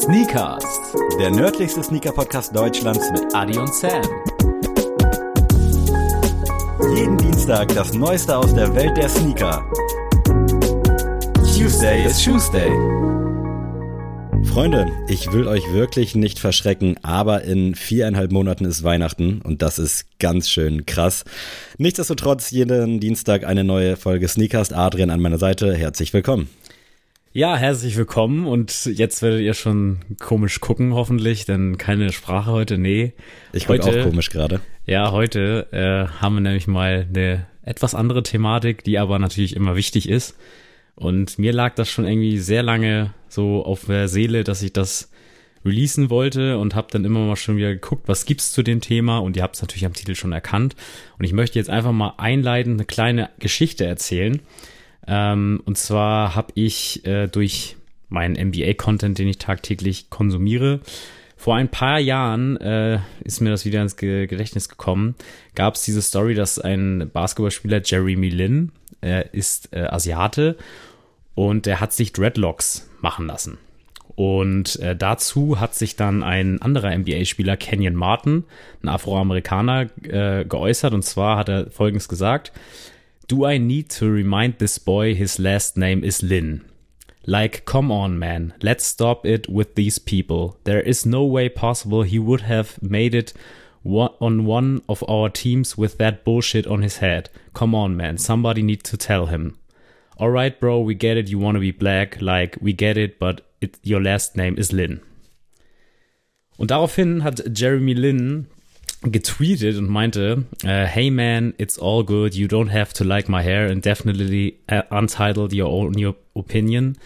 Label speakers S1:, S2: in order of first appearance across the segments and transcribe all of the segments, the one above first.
S1: Sneakers,
S2: der nördlichste Sneaker-Podcast Deutschlands mit
S1: Adi und Sam.
S2: jeden Dienstag das Neueste aus der Welt der Sneaker. Tuesday is Tuesday. Freunde, ich will euch wirklich nicht verschrecken, aber in viereinhalb Monaten ist Weihnachten und das ist ganz schön krass. Nichtsdestotrotz jeden Dienstag eine neue Folge Sneakers. Adrian an meiner Seite, herzlich willkommen.
S1: Ja, herzlich willkommen und jetzt werdet ihr schon komisch gucken, hoffentlich, denn keine Sprache heute, nee.
S2: Ich gucke auch komisch gerade.
S1: Ja, heute äh, haben wir nämlich mal eine etwas andere Thematik, die aber natürlich immer wichtig ist. Und mir lag das schon irgendwie sehr lange so auf der Seele, dass ich das releasen wollte und habe dann immer mal schon wieder geguckt, was gibt's zu dem Thema und ihr habt es natürlich am Titel schon erkannt. Und ich möchte jetzt einfach mal einleitend eine kleine Geschichte erzählen. Ähm, und zwar habe ich äh, durch meinen MBA-Content, den ich tagtäglich konsumiere, vor ein paar Jahren äh, ist mir das wieder ins Ge Gedächtnis gekommen, gab es diese Story, dass ein Basketballspieler, Jeremy Lin, er ist äh, Asiate und er hat sich Dreadlocks machen lassen. Und äh, dazu hat sich dann ein anderer NBA-Spieler, Kenyon Martin, ein Afroamerikaner, äh, geäußert. Und zwar hat er Folgendes gesagt. Do I need to remind this boy his last name is Lin? Like, come on, man. Let's stop it with these people. There is no way possible he would have made it on one of our teams with that bullshit on his head. Come on, man. Somebody need to tell him. Alright, bro, we get it. You want to be black. Like, we get it, but it, your last name is Lin. Und daraufhin hat Jeremy Lin getweetet und meinte, uh, hey man, it's all good, you don't have to like my hair and definitely uh, untitled your own your opinion.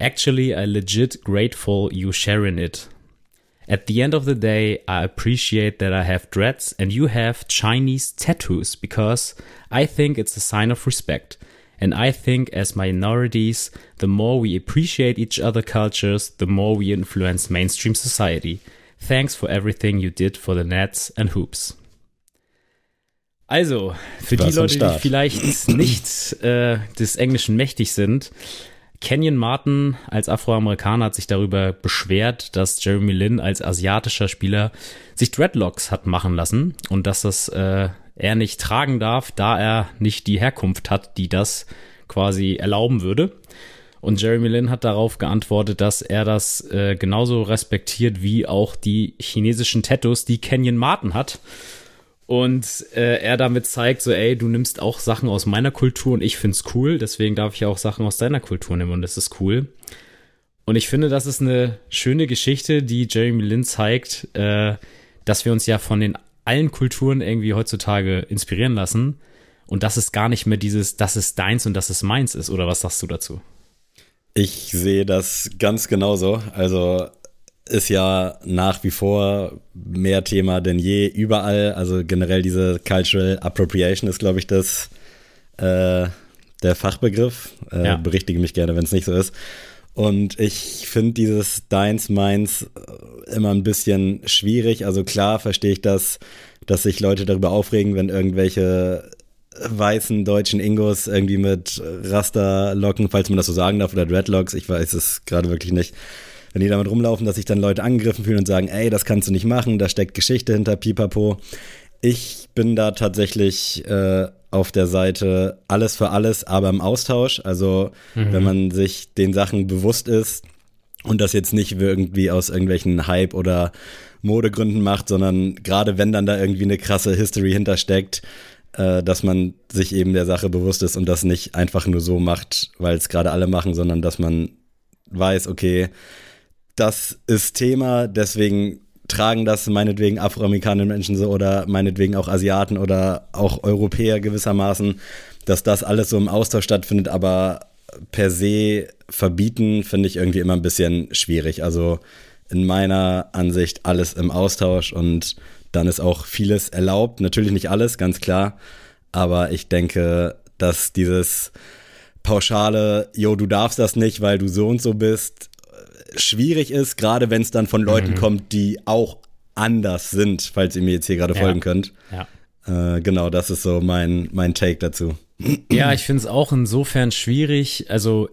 S1: Actually, I legit grateful you sharing it. At the end of the day, I appreciate that I have dreads and you have Chinese tattoos because I think it's a sign of respect. And I think as minorities, the more we appreciate each other cultures, the more we influence mainstream society. Thanks for everything you did for the Nets and Hoops. Also, für die Leute, die vielleicht nicht äh, des Englischen mächtig sind, Kenyon Martin als Afroamerikaner hat sich darüber beschwert, dass Jeremy Lin als asiatischer Spieler sich Dreadlocks hat machen lassen und dass das äh, er nicht tragen darf, da er nicht die Herkunft hat, die das quasi erlauben würde. Und Jeremy Lin hat darauf geantwortet, dass er das äh, genauso respektiert wie auch die chinesischen Tattoos, die Kenyon Martin hat. Und äh, er damit zeigt, so, ey, du nimmst auch Sachen aus meiner Kultur und ich find's cool, deswegen darf ich auch Sachen aus deiner Kultur nehmen und das ist cool. Und ich finde, das ist eine schöne Geschichte, die Jeremy Lin zeigt, äh, dass wir uns ja von den allen Kulturen irgendwie heutzutage inspirieren lassen und dass es gar nicht mehr dieses, das ist deins und das ist meins ist, oder was sagst du dazu?
S2: Ich sehe das ganz genauso. Also ist ja nach wie vor mehr Thema denn je überall. Also generell diese Cultural Appropriation ist, glaube ich, das äh, der Fachbegriff. Äh, ja. Berichtige mich gerne, wenn es nicht so ist. Und ich finde dieses Deins, Meins äh, immer ein bisschen schwierig. Also klar verstehe ich das, dass sich Leute darüber aufregen, wenn irgendwelche weißen deutschen Ingos irgendwie mit Rasterlocken, falls man das so sagen darf, oder Dreadlocks, ich weiß es gerade wirklich nicht. Wenn die damit rumlaufen, dass sich dann Leute angegriffen fühlen und sagen, ey, das kannst du nicht machen, da steckt Geschichte hinter Pipapo. Ich bin da tatsächlich äh, auf der Seite alles für alles, aber im Austausch. Also mhm. wenn man sich den Sachen bewusst ist und das jetzt nicht irgendwie aus irgendwelchen Hype oder Modegründen macht, sondern gerade wenn dann da irgendwie eine krasse History hintersteckt, äh, dass man sich eben der Sache bewusst ist und das nicht einfach nur so macht, weil es gerade alle machen, sondern dass man weiß, okay, das ist Thema, deswegen tragen das meinetwegen afroamerikanische Menschen so oder meinetwegen auch Asiaten oder auch Europäer gewissermaßen, dass das alles so im Austausch stattfindet, aber per se verbieten finde ich irgendwie immer ein bisschen schwierig. Also in meiner Ansicht alles im Austausch und dann ist auch vieles erlaubt. Natürlich nicht alles, ganz klar. Aber ich denke, dass dieses pauschale, jo, du darfst das nicht, weil du so und so bist, schwierig ist, gerade wenn es dann von Leuten mhm. kommt, die auch anders sind, falls ihr mir jetzt hier gerade ja. folgen könnt. Ja. Äh, genau, das ist so mein, mein Take dazu.
S1: Ja, ich finde es auch insofern schwierig. Also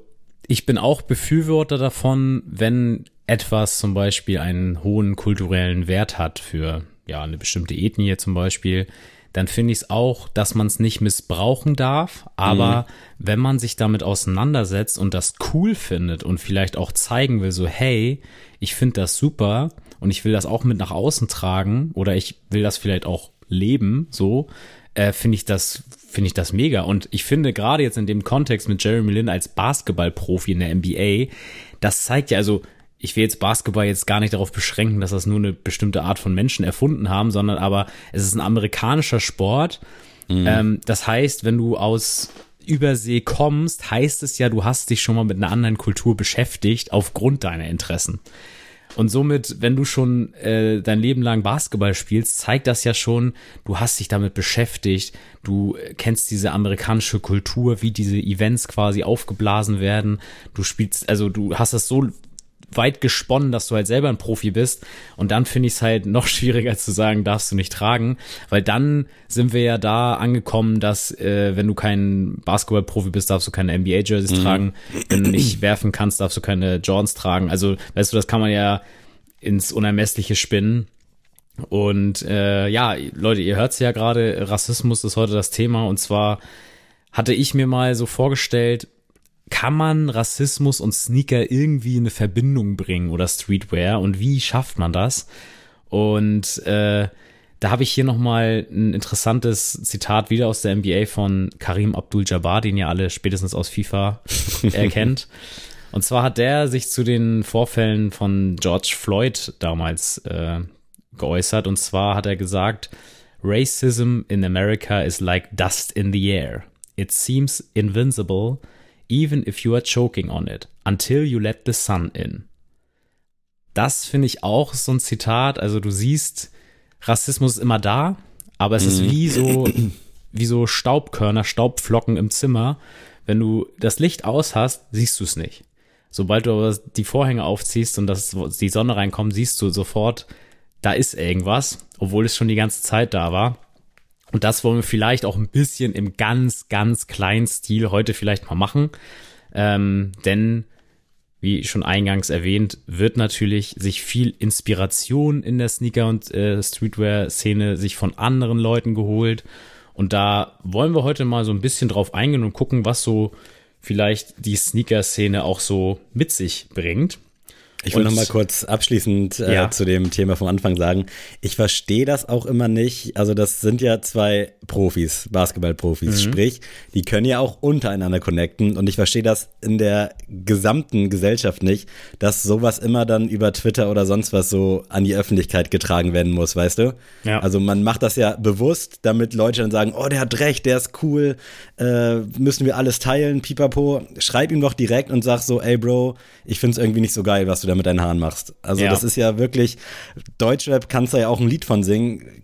S1: ich bin auch Befürworter davon, wenn etwas zum Beispiel einen hohen kulturellen Wert hat für ja eine bestimmte Ethnie zum Beispiel, dann finde ich es auch, dass man es nicht missbrauchen darf. Aber mhm. wenn man sich damit auseinandersetzt und das cool findet und vielleicht auch zeigen will, so hey, ich finde das super und ich will das auch mit nach außen tragen oder ich will das vielleicht auch leben, so äh, finde ich das finde ich das mega. Und ich finde gerade jetzt in dem Kontext mit Jeremy Lin als Basketballprofi in der NBA, das zeigt ja also ich will jetzt Basketball jetzt gar nicht darauf beschränken, dass das nur eine bestimmte Art von Menschen erfunden haben, sondern aber es ist ein amerikanischer Sport. Mhm. Ähm, das heißt, wenn du aus Übersee kommst, heißt es ja, du hast dich schon mal mit einer anderen Kultur beschäftigt aufgrund deiner Interessen. Und somit, wenn du schon äh, dein Leben lang Basketball spielst, zeigt das ja schon, du hast dich damit beschäftigt, du kennst diese amerikanische Kultur, wie diese Events quasi aufgeblasen werden. Du spielst, also du hast das so weit gesponnen, dass du halt selber ein Profi bist. Und dann finde ich es halt noch schwieriger zu sagen, darfst du nicht tragen, weil dann sind wir ja da angekommen, dass äh, wenn du kein Basketball-Profi bist, darfst du keine NBA-Jerseys mhm. tragen. Wenn du nicht werfen kannst, darfst du keine Jordans tragen. Also, weißt du, das kann man ja ins Unermessliche spinnen. Und äh, ja, Leute, ihr hört's ja gerade, Rassismus ist heute das Thema. Und zwar hatte ich mir mal so vorgestellt, kann man Rassismus und Sneaker irgendwie in eine Verbindung bringen oder Streetwear und wie schafft man das? Und äh, da habe ich hier nochmal ein interessantes Zitat wieder aus der NBA von Karim Abdul-Jabbar, den ihr alle spätestens aus FIFA erkennt. Und zwar hat der sich zu den Vorfällen von George Floyd damals äh, geäußert. Und zwar hat er gesagt, Racism in America is like dust in the air. It seems invincible even if you are choking on it, until you let the sun in. Das finde ich auch so ein Zitat. Also du siehst, Rassismus ist immer da, aber es mhm. ist wie so, wie so Staubkörner, Staubflocken im Zimmer. Wenn du das Licht aus hast, siehst du es nicht. Sobald du aber die Vorhänge aufziehst und das, die Sonne reinkommt, siehst du sofort, da ist irgendwas, obwohl es schon die ganze Zeit da war. Und das wollen wir vielleicht auch ein bisschen im ganz, ganz kleinen Stil heute vielleicht mal machen. Ähm, denn, wie schon eingangs erwähnt, wird natürlich sich viel Inspiration in der Sneaker- und äh, Streetwear-Szene sich von anderen Leuten geholt. Und da wollen wir heute mal so ein bisschen drauf eingehen und gucken, was so vielleicht die Sneaker-Szene auch so mit sich bringt.
S2: Ich will noch mal kurz abschließend äh, ja. zu dem Thema vom Anfang sagen. Ich verstehe das auch immer nicht. Also das sind ja zwei Profis, Basketballprofis. Mhm. Sprich, die können ja auch untereinander connecten. Und ich verstehe das in der gesamten Gesellschaft nicht, dass sowas immer dann über Twitter oder sonst was so an die Öffentlichkeit getragen werden muss, weißt du? Ja. Also man macht das ja bewusst, damit Leute dann sagen, oh, der hat recht, der ist cool, äh, müssen wir alles teilen, pipapo. Schreib ihm doch direkt und sag so, ey Bro, ich find's irgendwie nicht so geil, was du da mit deinen Haaren machst. Also ja. das ist ja wirklich, Deutschrap kannst du ja auch ein Lied von singen.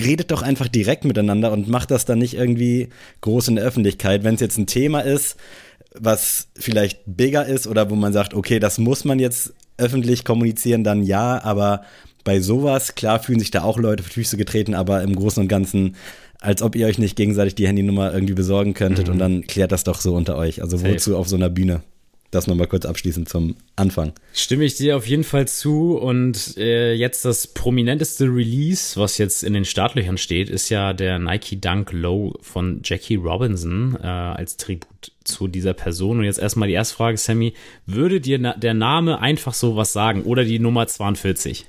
S2: Redet doch einfach direkt miteinander und macht das dann nicht irgendwie groß in der Öffentlichkeit. Wenn es jetzt ein Thema ist, was vielleicht bigger ist oder wo man sagt, okay, das muss man jetzt öffentlich kommunizieren, dann ja, aber bei sowas, klar fühlen sich da auch Leute für Füße getreten, aber im Großen und Ganzen, als ob ihr euch nicht gegenseitig die Handynummer irgendwie besorgen könntet mhm. und dann klärt das doch so unter euch. Also Safe. wozu auf so einer Bühne? Das nochmal kurz abschließend zum Anfang.
S1: Stimme ich dir auf jeden Fall zu. Und äh, jetzt das prominenteste Release, was jetzt in den Startlöchern steht, ist ja der Nike Dunk Low von Jackie Robinson äh, als Tribut zu dieser Person. Und jetzt erstmal die erste Frage, Sammy. Würde dir na der Name einfach so was sagen oder die Nummer 42?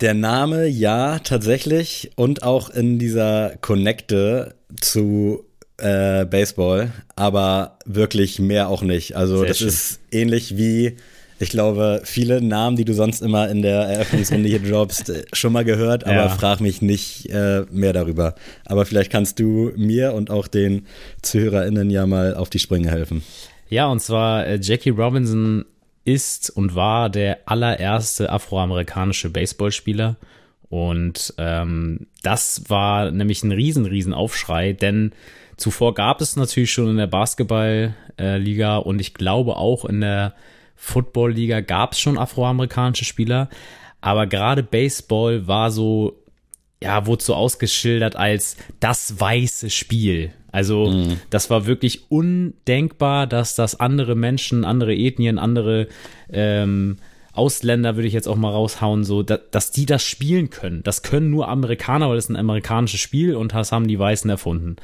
S2: Der Name ja, tatsächlich. Und auch in dieser Connecte zu äh, Baseball, aber wirklich mehr auch nicht. Also Sehr das schön. ist ähnlich wie, ich glaube, viele Namen, die du sonst immer in der Eröffnungsrunde hier droppst, äh, schon mal gehört, aber ja. frag mich nicht äh, mehr darüber. Aber vielleicht kannst du mir und auch den ZuhörerInnen ja mal auf die Sprünge helfen.
S1: Ja, und zwar äh, Jackie Robinson ist und war der allererste afroamerikanische Baseballspieler. Und ähm, das war nämlich ein riesen, riesen Aufschrei, denn Zuvor gab es natürlich schon in der Basketballliga und ich glaube auch in der Football-Liga gab es schon afroamerikanische Spieler. Aber gerade Baseball war so, ja, wurde so ausgeschildert als das weiße Spiel. Also mhm. das war wirklich undenkbar, dass das andere Menschen, andere Ethnien, andere ähm, Ausländer würde ich jetzt auch mal raushauen, so, da, dass die das spielen können. Das können nur Amerikaner, weil das ist ein amerikanisches Spiel und das haben die Weißen erfunden.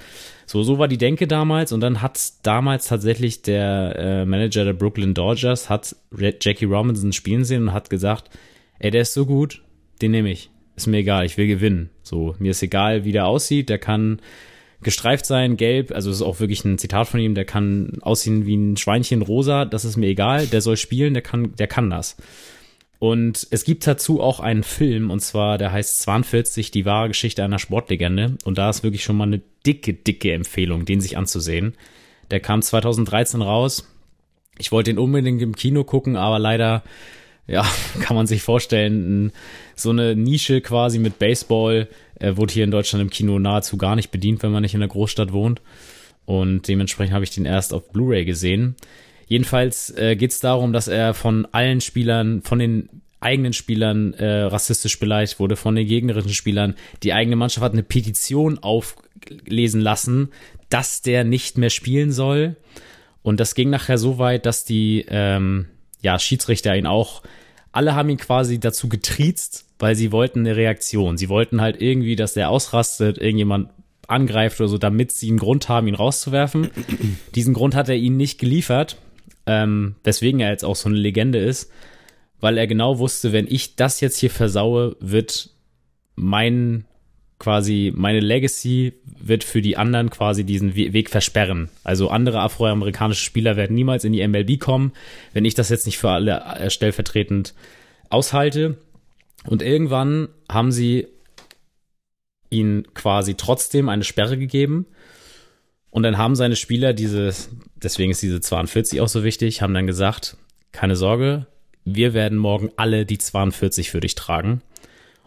S1: So, so war die Denke damals und dann hat damals tatsächlich der äh, Manager der Brooklyn Dodgers hat Jackie Robinson spielen sehen und hat gesagt, ey, der ist so gut, den nehme ich. Ist mir egal, ich will gewinnen. So, mir ist egal, wie der aussieht, der kann gestreift sein, gelb, also das ist auch wirklich ein Zitat von ihm, der kann aussehen wie ein Schweinchen rosa, das ist mir egal, der soll spielen, der kann, der kann das. Und es gibt dazu auch einen Film, und zwar, der heißt 42, die wahre Geschichte einer Sportlegende. Und da ist wirklich schon mal eine dicke, dicke Empfehlung, den sich anzusehen. Der kam 2013 raus. Ich wollte ihn unbedingt im Kino gucken, aber leider, ja, kann man sich vorstellen, so eine Nische quasi mit Baseball er wurde hier in Deutschland im Kino nahezu gar nicht bedient, wenn man nicht in der Großstadt wohnt. Und dementsprechend habe ich den erst auf Blu-ray gesehen. Jedenfalls äh, geht es darum, dass er von allen Spielern, von den eigenen Spielern äh, rassistisch beleidigt wurde, von den gegnerischen Spielern. Die eigene Mannschaft hat eine Petition auflesen lassen, dass der nicht mehr spielen soll. Und das ging nachher so weit, dass die ähm, ja, Schiedsrichter ihn auch, alle haben ihn quasi dazu getriezt, weil sie wollten eine Reaktion. Sie wollten halt irgendwie, dass der ausrastet, irgendjemand angreift oder so, damit sie einen Grund haben, ihn rauszuwerfen. Diesen Grund hat er ihnen nicht geliefert, ähm, weswegen er jetzt auch so eine Legende ist, weil er genau wusste, wenn ich das jetzt hier versaue, wird mein quasi meine Legacy wird für die anderen quasi diesen Weg versperren. Also andere afroamerikanische Spieler werden niemals in die MLB kommen, wenn ich das jetzt nicht für alle äh, stellvertretend aushalte. Und irgendwann haben sie ihn quasi trotzdem eine Sperre gegeben. Und dann haben seine Spieler diese, deswegen ist diese 42 auch so wichtig, haben dann gesagt, keine Sorge, wir werden morgen alle die 42 für dich tragen.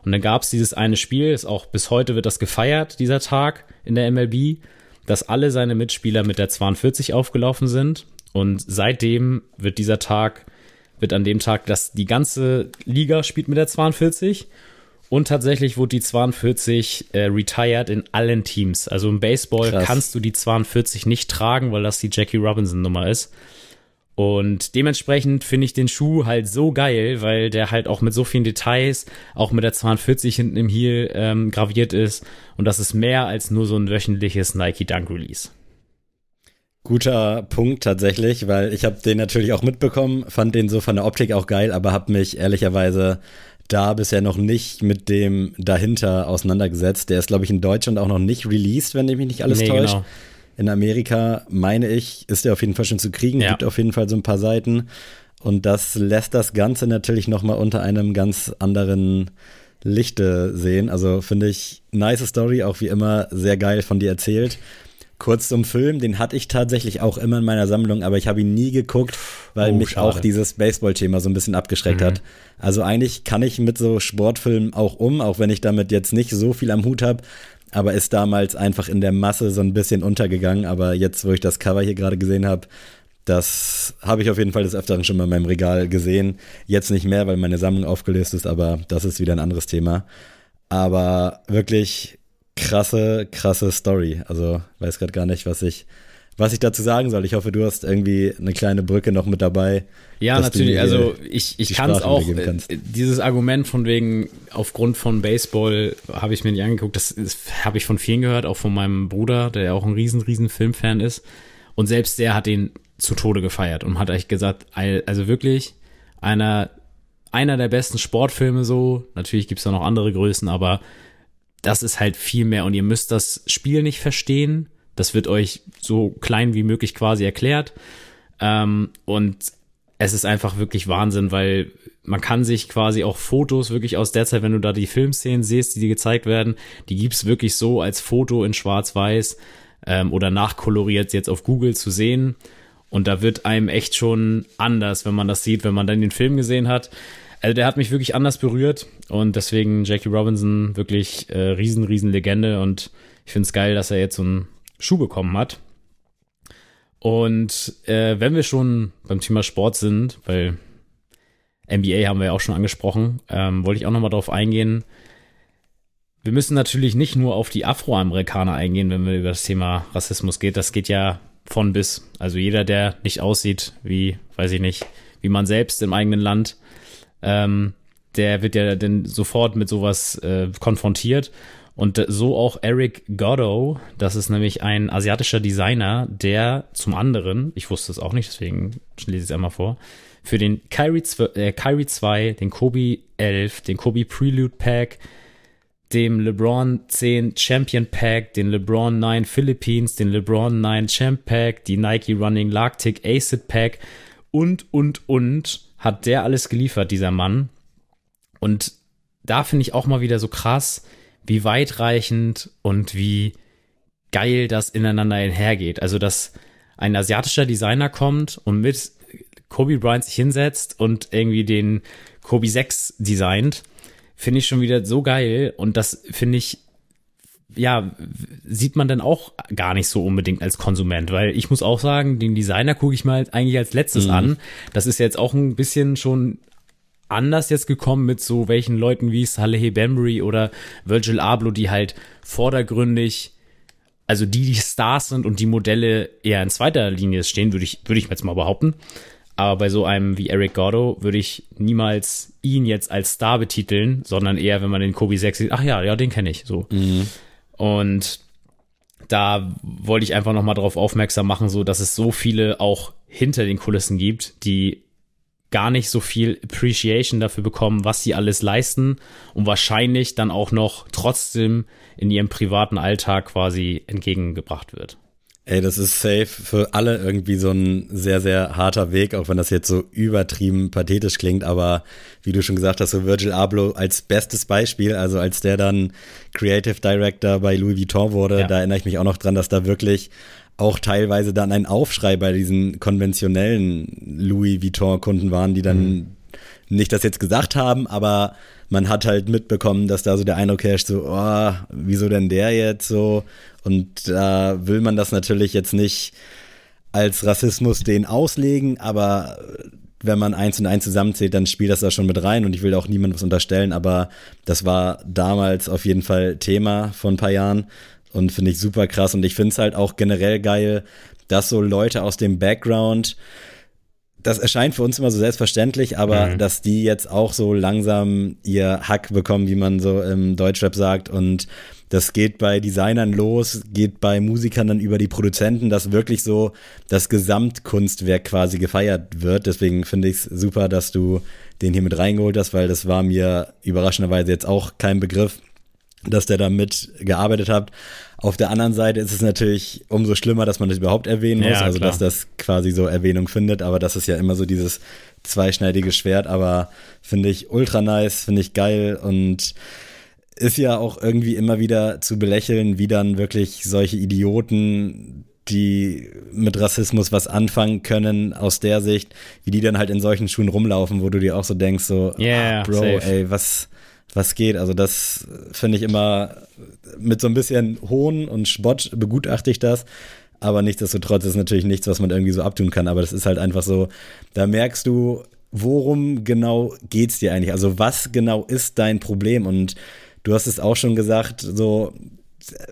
S1: Und dann gab es dieses eine Spiel, ist auch bis heute wird das gefeiert, dieser Tag in der MLB, dass alle seine Mitspieler mit der 42 aufgelaufen sind. Und seitdem wird dieser Tag wird an dem Tag, dass die ganze Liga spielt mit der 42 und tatsächlich wurde die 42 äh, retired in allen Teams. Also im Baseball Krass. kannst du die 42 nicht tragen, weil das die Jackie Robinson Nummer ist. Und dementsprechend finde ich den Schuh halt so geil, weil der halt auch mit so vielen Details, auch mit der 42 hinten im Heel ähm, graviert ist. Und das ist mehr als nur so ein wöchentliches Nike Dunk Release.
S2: Guter Punkt tatsächlich, weil ich habe den natürlich auch mitbekommen, fand den so von der Optik auch geil, aber habe mich ehrlicherweise da bisher noch nicht mit dem dahinter auseinandergesetzt. Der ist, glaube ich, in Deutschland auch noch nicht released, wenn ich mich nicht alles nee, täuscht. Genau. In Amerika, meine ich, ist der auf jeden Fall schon zu kriegen, ja. gibt auf jeden Fall so ein paar Seiten. Und das lässt das Ganze natürlich nochmal unter einem ganz anderen Lichte sehen. Also finde ich, nice Story, auch wie immer sehr geil von dir erzählt. Kurz zum Film, den hatte ich tatsächlich auch immer in meiner Sammlung, aber ich habe ihn nie geguckt, weil oh, mich schade. auch dieses Baseball-Thema so ein bisschen abgeschreckt mhm. hat. Also eigentlich kann ich mit so Sportfilmen auch um, auch wenn ich damit jetzt nicht so viel am Hut habe, aber ist damals einfach in der Masse so ein bisschen untergegangen. Aber jetzt, wo ich das Cover hier gerade gesehen habe, das habe ich auf jeden Fall des Öfteren schon mal in meinem Regal gesehen. Jetzt nicht mehr, weil meine Sammlung aufgelöst ist, aber das ist wieder ein anderes Thema. Aber wirklich krasse, krasse Story. Also weiß gerade gar nicht, was ich, was ich dazu sagen soll. Ich hoffe, du hast irgendwie eine kleine Brücke noch mit dabei.
S1: Ja, natürlich. Also ich, ich kann es auch. Äh, dieses Argument von wegen aufgrund von Baseball habe ich mir nicht angeguckt. Das, das habe ich von vielen gehört, auch von meinem Bruder, der ja auch ein riesen, riesen Filmfan ist. Und selbst der hat den zu Tode gefeiert und hat eigentlich gesagt, also wirklich einer, einer der besten Sportfilme so. Natürlich gibt es da noch andere Größen, aber das ist halt viel mehr und ihr müsst das Spiel nicht verstehen. Das wird euch so klein wie möglich quasi erklärt. Ähm, und es ist einfach wirklich Wahnsinn, weil man kann sich quasi auch Fotos wirklich aus der Zeit, wenn du da die Filmszenen siehst, die dir gezeigt werden, die gibt's wirklich so als Foto in Schwarz-Weiß ähm, oder nachkoloriert jetzt auf Google zu sehen. Und da wird einem echt schon anders, wenn man das sieht, wenn man dann den Film gesehen hat. Also der hat mich wirklich anders berührt und deswegen Jackie Robinson wirklich äh, riesen, riesen Legende und ich finde es geil, dass er jetzt so einen Schuh bekommen hat. Und äh, wenn wir schon beim Thema Sport sind, weil NBA haben wir ja auch schon angesprochen, ähm, wollte ich auch nochmal darauf eingehen. wir müssen natürlich nicht nur auf die Afroamerikaner eingehen, wenn wir über das Thema Rassismus geht. Das geht ja von bis. Also jeder, der nicht aussieht wie, weiß ich nicht, wie man selbst im eigenen Land, ähm, der wird ja dann sofort mit sowas äh, konfrontiert. Und so auch Eric Goddo, das ist nämlich ein asiatischer Designer, der zum anderen, ich wusste es auch nicht, deswegen lese ich es einmal vor, für den Kyrie 2, äh, Kyrie 2 den Kobe 11, den Kobe Prelude Pack, dem LeBron 10 Champion Pack, den LeBron 9 Philippines, den LeBron 9 Champ Pack, die Nike Running Lactic Acid Pack und, und, und hat der alles geliefert, dieser Mann. Und da finde ich auch mal wieder so krass, wie weitreichend und wie geil das ineinander einhergeht. Also, dass ein asiatischer Designer kommt und mit Kobe Bryant sich hinsetzt und irgendwie den Kobe 6 designt finde ich schon wieder so geil und das finde ich ja, sieht man dann auch gar nicht so unbedingt als Konsument, weil ich muss auch sagen, den Designer gucke ich mal eigentlich als letztes mhm. an. Das ist jetzt auch ein bisschen schon anders jetzt gekommen mit so welchen Leuten wie Saleh Bembry oder Virgil Abloh, die halt vordergründig, also die, die Stars sind und die Modelle eher in zweiter Linie stehen, würde ich, würde ich jetzt mal behaupten. Aber bei so einem wie Eric Gordo würde ich niemals ihn jetzt als Star betiteln, sondern eher, wenn man den Kobe 6 sieht, ach ja, ja, den kenne ich so. Mhm. Und da wollte ich einfach nochmal darauf aufmerksam machen, so dass es so viele auch hinter den Kulissen gibt, die gar nicht so viel Appreciation dafür bekommen, was sie alles leisten und wahrscheinlich dann auch noch trotzdem in ihrem privaten Alltag quasi entgegengebracht wird.
S2: Ey, das ist safe für alle irgendwie so ein sehr, sehr harter Weg, auch wenn das jetzt so übertrieben pathetisch klingt. Aber wie du schon gesagt hast, so Virgil Abloh als bestes Beispiel, also als der dann Creative Director bei Louis Vuitton wurde, ja. da erinnere ich mich auch noch dran, dass da wirklich auch teilweise dann ein Aufschrei bei diesen konventionellen Louis Vuitton-Kunden waren, die dann mhm. Nicht das jetzt gesagt haben, aber man hat halt mitbekommen, dass da so der Eindruck herrscht, so, oh, wieso denn der jetzt so? Und da will man das natürlich jetzt nicht als Rassismus den auslegen, aber wenn man eins und eins zusammenzählt, dann spielt das da schon mit rein und ich will auch niemandem was unterstellen, aber das war damals auf jeden Fall Thema vor ein paar Jahren und finde ich super krass und ich finde es halt auch generell geil, dass so Leute aus dem Background das erscheint für uns immer so selbstverständlich, aber mhm. dass die jetzt auch so langsam ihr Hack bekommen, wie man so im Deutschrap sagt. Und das geht bei Designern los, geht bei Musikern dann über die Produzenten, dass wirklich so das Gesamtkunstwerk quasi gefeiert wird. Deswegen finde ich es super, dass du den hier mit reingeholt hast, weil das war mir überraschenderweise jetzt auch kein Begriff dass der da mitgearbeitet hat. Auf der anderen Seite ist es natürlich umso schlimmer, dass man das überhaupt erwähnen muss, ja, also dass das quasi so Erwähnung findet, aber das ist ja immer so dieses zweischneidige Schwert, aber finde ich ultra nice, finde ich geil und ist ja auch irgendwie immer wieder zu belächeln, wie dann wirklich solche Idioten die mit Rassismus was anfangen können aus der Sicht, wie die dann halt in solchen Schuhen rumlaufen, wo du dir auch so denkst, so,
S1: yeah,
S2: ah, Bro, safe. ey, was, was geht. Also das finde ich immer mit so ein bisschen Hohn und Spott begutachte ich das. Aber nichtsdestotrotz ist natürlich nichts, was man irgendwie so abtun kann. Aber das ist halt einfach so, da merkst du, worum genau geht's dir eigentlich? Also was genau ist dein Problem? Und du hast es auch schon gesagt, so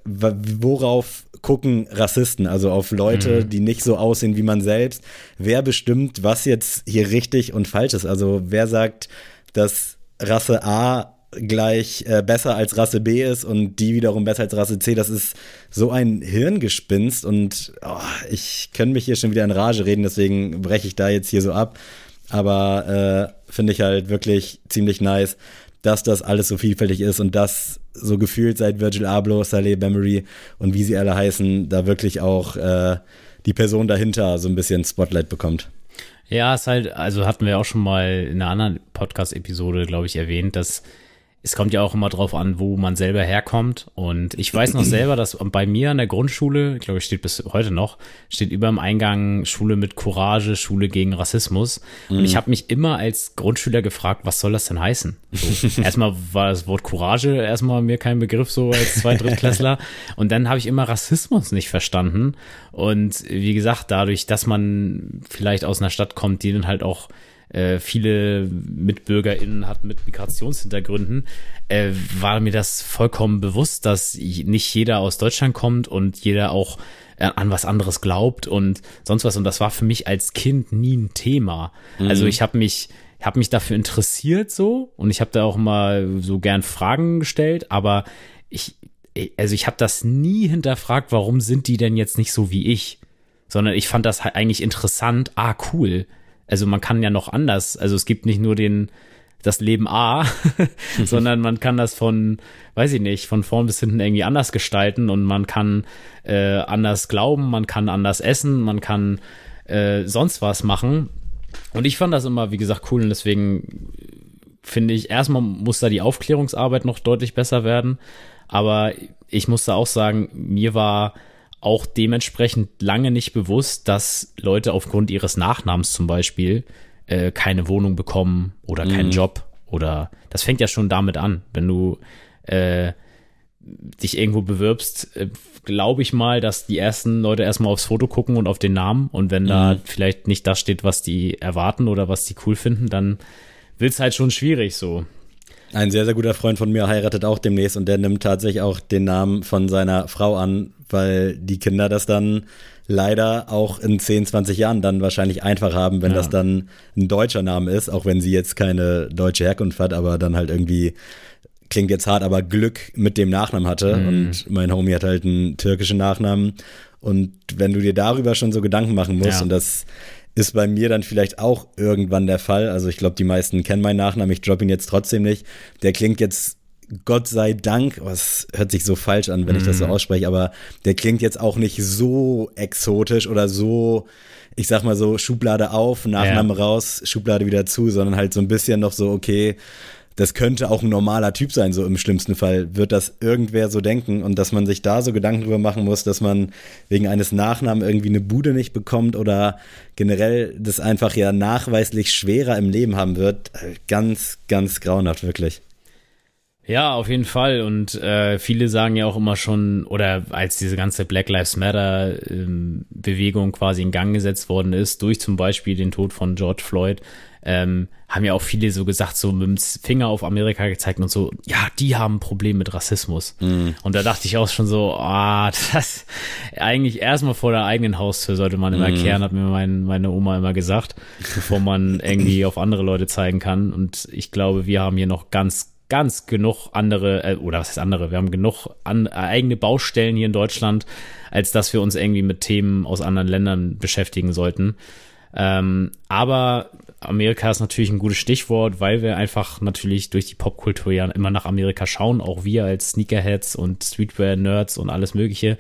S2: worauf gucken Rassisten, also auf Leute, mhm. die nicht so aussehen wie man selbst. Wer bestimmt, was jetzt hier richtig und falsch ist? Also wer sagt, dass Rasse A gleich äh, besser als Rasse B ist und die wiederum besser als Rasse C. Das ist so ein Hirngespinst und oh, ich kann mich hier schon wieder in Rage reden, deswegen breche ich da jetzt hier so ab. Aber äh, finde ich halt wirklich ziemlich nice, dass das alles so vielfältig ist und dass so gefühlt seit Virgil Abloh, Saleh Bemery und wie sie alle heißen, da wirklich auch äh, die Person dahinter so ein bisschen Spotlight bekommt.
S1: Ja, ist halt, also hatten wir auch schon mal in einer anderen Podcast-Episode, glaube ich, erwähnt, dass es kommt ja auch immer drauf an, wo man selber herkommt. Und ich weiß noch selber, dass bei mir an der Grundschule, ich glaube, steht bis heute noch, steht über dem Eingang Schule mit Courage, Schule gegen Rassismus. Und ich mhm. habe mich immer als Grundschüler gefragt, was soll das denn heißen? So, erstmal war das Wort Courage erstmal mir kein Begriff so als zwei Drittklässler. Und dann habe ich immer Rassismus nicht verstanden. Und wie gesagt, dadurch, dass man vielleicht aus einer Stadt kommt, die dann halt auch äh, viele MitbürgerInnen hat mit Migrationshintergründen, äh, war mir das vollkommen bewusst, dass nicht jeder aus Deutschland kommt und jeder auch äh, an was anderes glaubt und sonst was. Und das war für mich als Kind nie ein Thema. Mhm. Also ich habe mich, habe mich dafür interessiert so und ich habe da auch mal so gern Fragen gestellt, aber ich, also ich habe das nie hinterfragt, warum sind die denn jetzt nicht so wie ich? Sondern ich fand das halt eigentlich interessant. Ah, cool also man kann ja noch anders, also es gibt nicht nur den, das Leben A, sondern man kann das von, weiß ich nicht, von vorn bis hinten irgendwie anders gestalten und man kann äh, anders glauben, man kann anders essen, man kann äh, sonst was machen. Und ich fand das immer, wie gesagt, cool und deswegen finde ich, erstmal muss da die Aufklärungsarbeit noch deutlich besser werden. Aber ich musste auch sagen, mir war auch dementsprechend lange nicht bewusst, dass Leute aufgrund ihres Nachnamens zum Beispiel äh, keine Wohnung bekommen oder keinen mhm. Job oder das fängt ja schon damit an, wenn du äh, dich irgendwo bewirbst, äh, glaube ich mal, dass die ersten Leute erstmal aufs Foto gucken und auf den Namen und wenn mhm. da vielleicht nicht das steht, was die erwarten oder was die cool finden, dann wird es halt schon schwierig so.
S2: Ein sehr, sehr guter Freund von mir heiratet auch demnächst und der nimmt tatsächlich auch den Namen von seiner Frau an, weil die Kinder das dann leider auch in 10, 20 Jahren dann wahrscheinlich einfach haben, wenn ja. das dann ein deutscher Name ist, auch wenn sie jetzt keine deutsche Herkunft hat, aber dann halt irgendwie klingt jetzt hart, aber Glück mit dem Nachnamen hatte mhm. und mein Homie hat halt einen türkischen Nachnamen und wenn du dir darüber schon so Gedanken machen musst ja. und das ist bei mir dann vielleicht auch irgendwann der Fall. Also ich glaube, die meisten kennen meinen Nachnamen, ich droppe ihn jetzt trotzdem nicht. Der klingt jetzt Gott sei Dank, was hört sich so falsch an, wenn mm. ich das so mhm. ausspreche, aber der klingt jetzt auch nicht so exotisch oder so, ich sag mal so, Schublade auf, Nachname ja. raus, Schublade wieder zu, sondern halt so ein bisschen noch so, okay, das könnte auch ein normaler Typ sein, so im schlimmsten Fall. Wird das irgendwer so denken und dass man sich da so Gedanken drüber machen muss, dass man wegen eines Nachnamen irgendwie eine Bude nicht bekommt oder generell das einfach ja nachweislich schwerer im Leben haben wird. Ganz, ganz grauenhaft, wirklich.
S1: Ja, auf jeden Fall. Und äh, viele sagen ja auch immer schon, oder als diese ganze Black Lives Matter ähm, Bewegung quasi in Gang gesetzt worden ist, durch zum Beispiel den Tod von George Floyd, ähm, haben ja auch viele so gesagt, so mit dem Finger auf Amerika gezeigt und so, ja, die haben ein Problem mit Rassismus. Mm. Und da dachte ich auch schon so, ah, das eigentlich erstmal vor der eigenen Haustür sollte man immer mm. kehren, hat mir mein, meine Oma immer gesagt, bevor man irgendwie auf andere Leute zeigen kann. Und ich glaube, wir haben hier noch ganz ganz genug andere, äh, oder was ist andere, wir haben genug an, äh, eigene Baustellen hier in Deutschland, als dass wir uns irgendwie mit Themen aus anderen Ländern beschäftigen sollten. Ähm, aber Amerika ist natürlich ein gutes Stichwort, weil wir einfach natürlich durch die Popkultur ja immer nach Amerika schauen, auch wir als Sneakerheads und Streetwear-Nerds und alles Mögliche.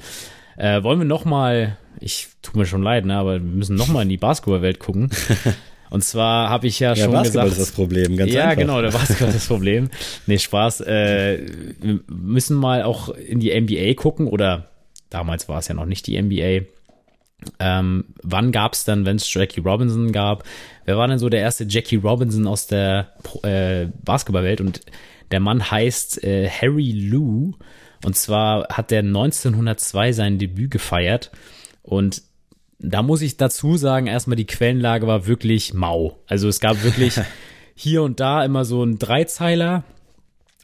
S1: Äh, wollen wir noch mal, ich tut mir schon leid, ne, aber wir müssen noch mal in die Basketballwelt gucken. Und zwar habe ich ja, ja schon Basketball gesagt.
S2: ist das Problem, ganz
S1: ja,
S2: einfach.
S1: Ja, genau, der Basketball ist das Problem. Nee, Spaß. Äh, wir müssen mal auch in die NBA gucken oder damals war es ja noch nicht die NBA. Ähm, wann gab es dann, wenn es Jackie Robinson gab? Wer war denn so der erste Jackie Robinson aus der äh, Basketballwelt? Und der Mann heißt äh, Harry Lou. Und zwar hat der 1902 sein Debüt gefeiert. Und da muss ich dazu sagen, erstmal die Quellenlage war wirklich mau. Also es gab wirklich hier und da immer so ein Dreizeiler,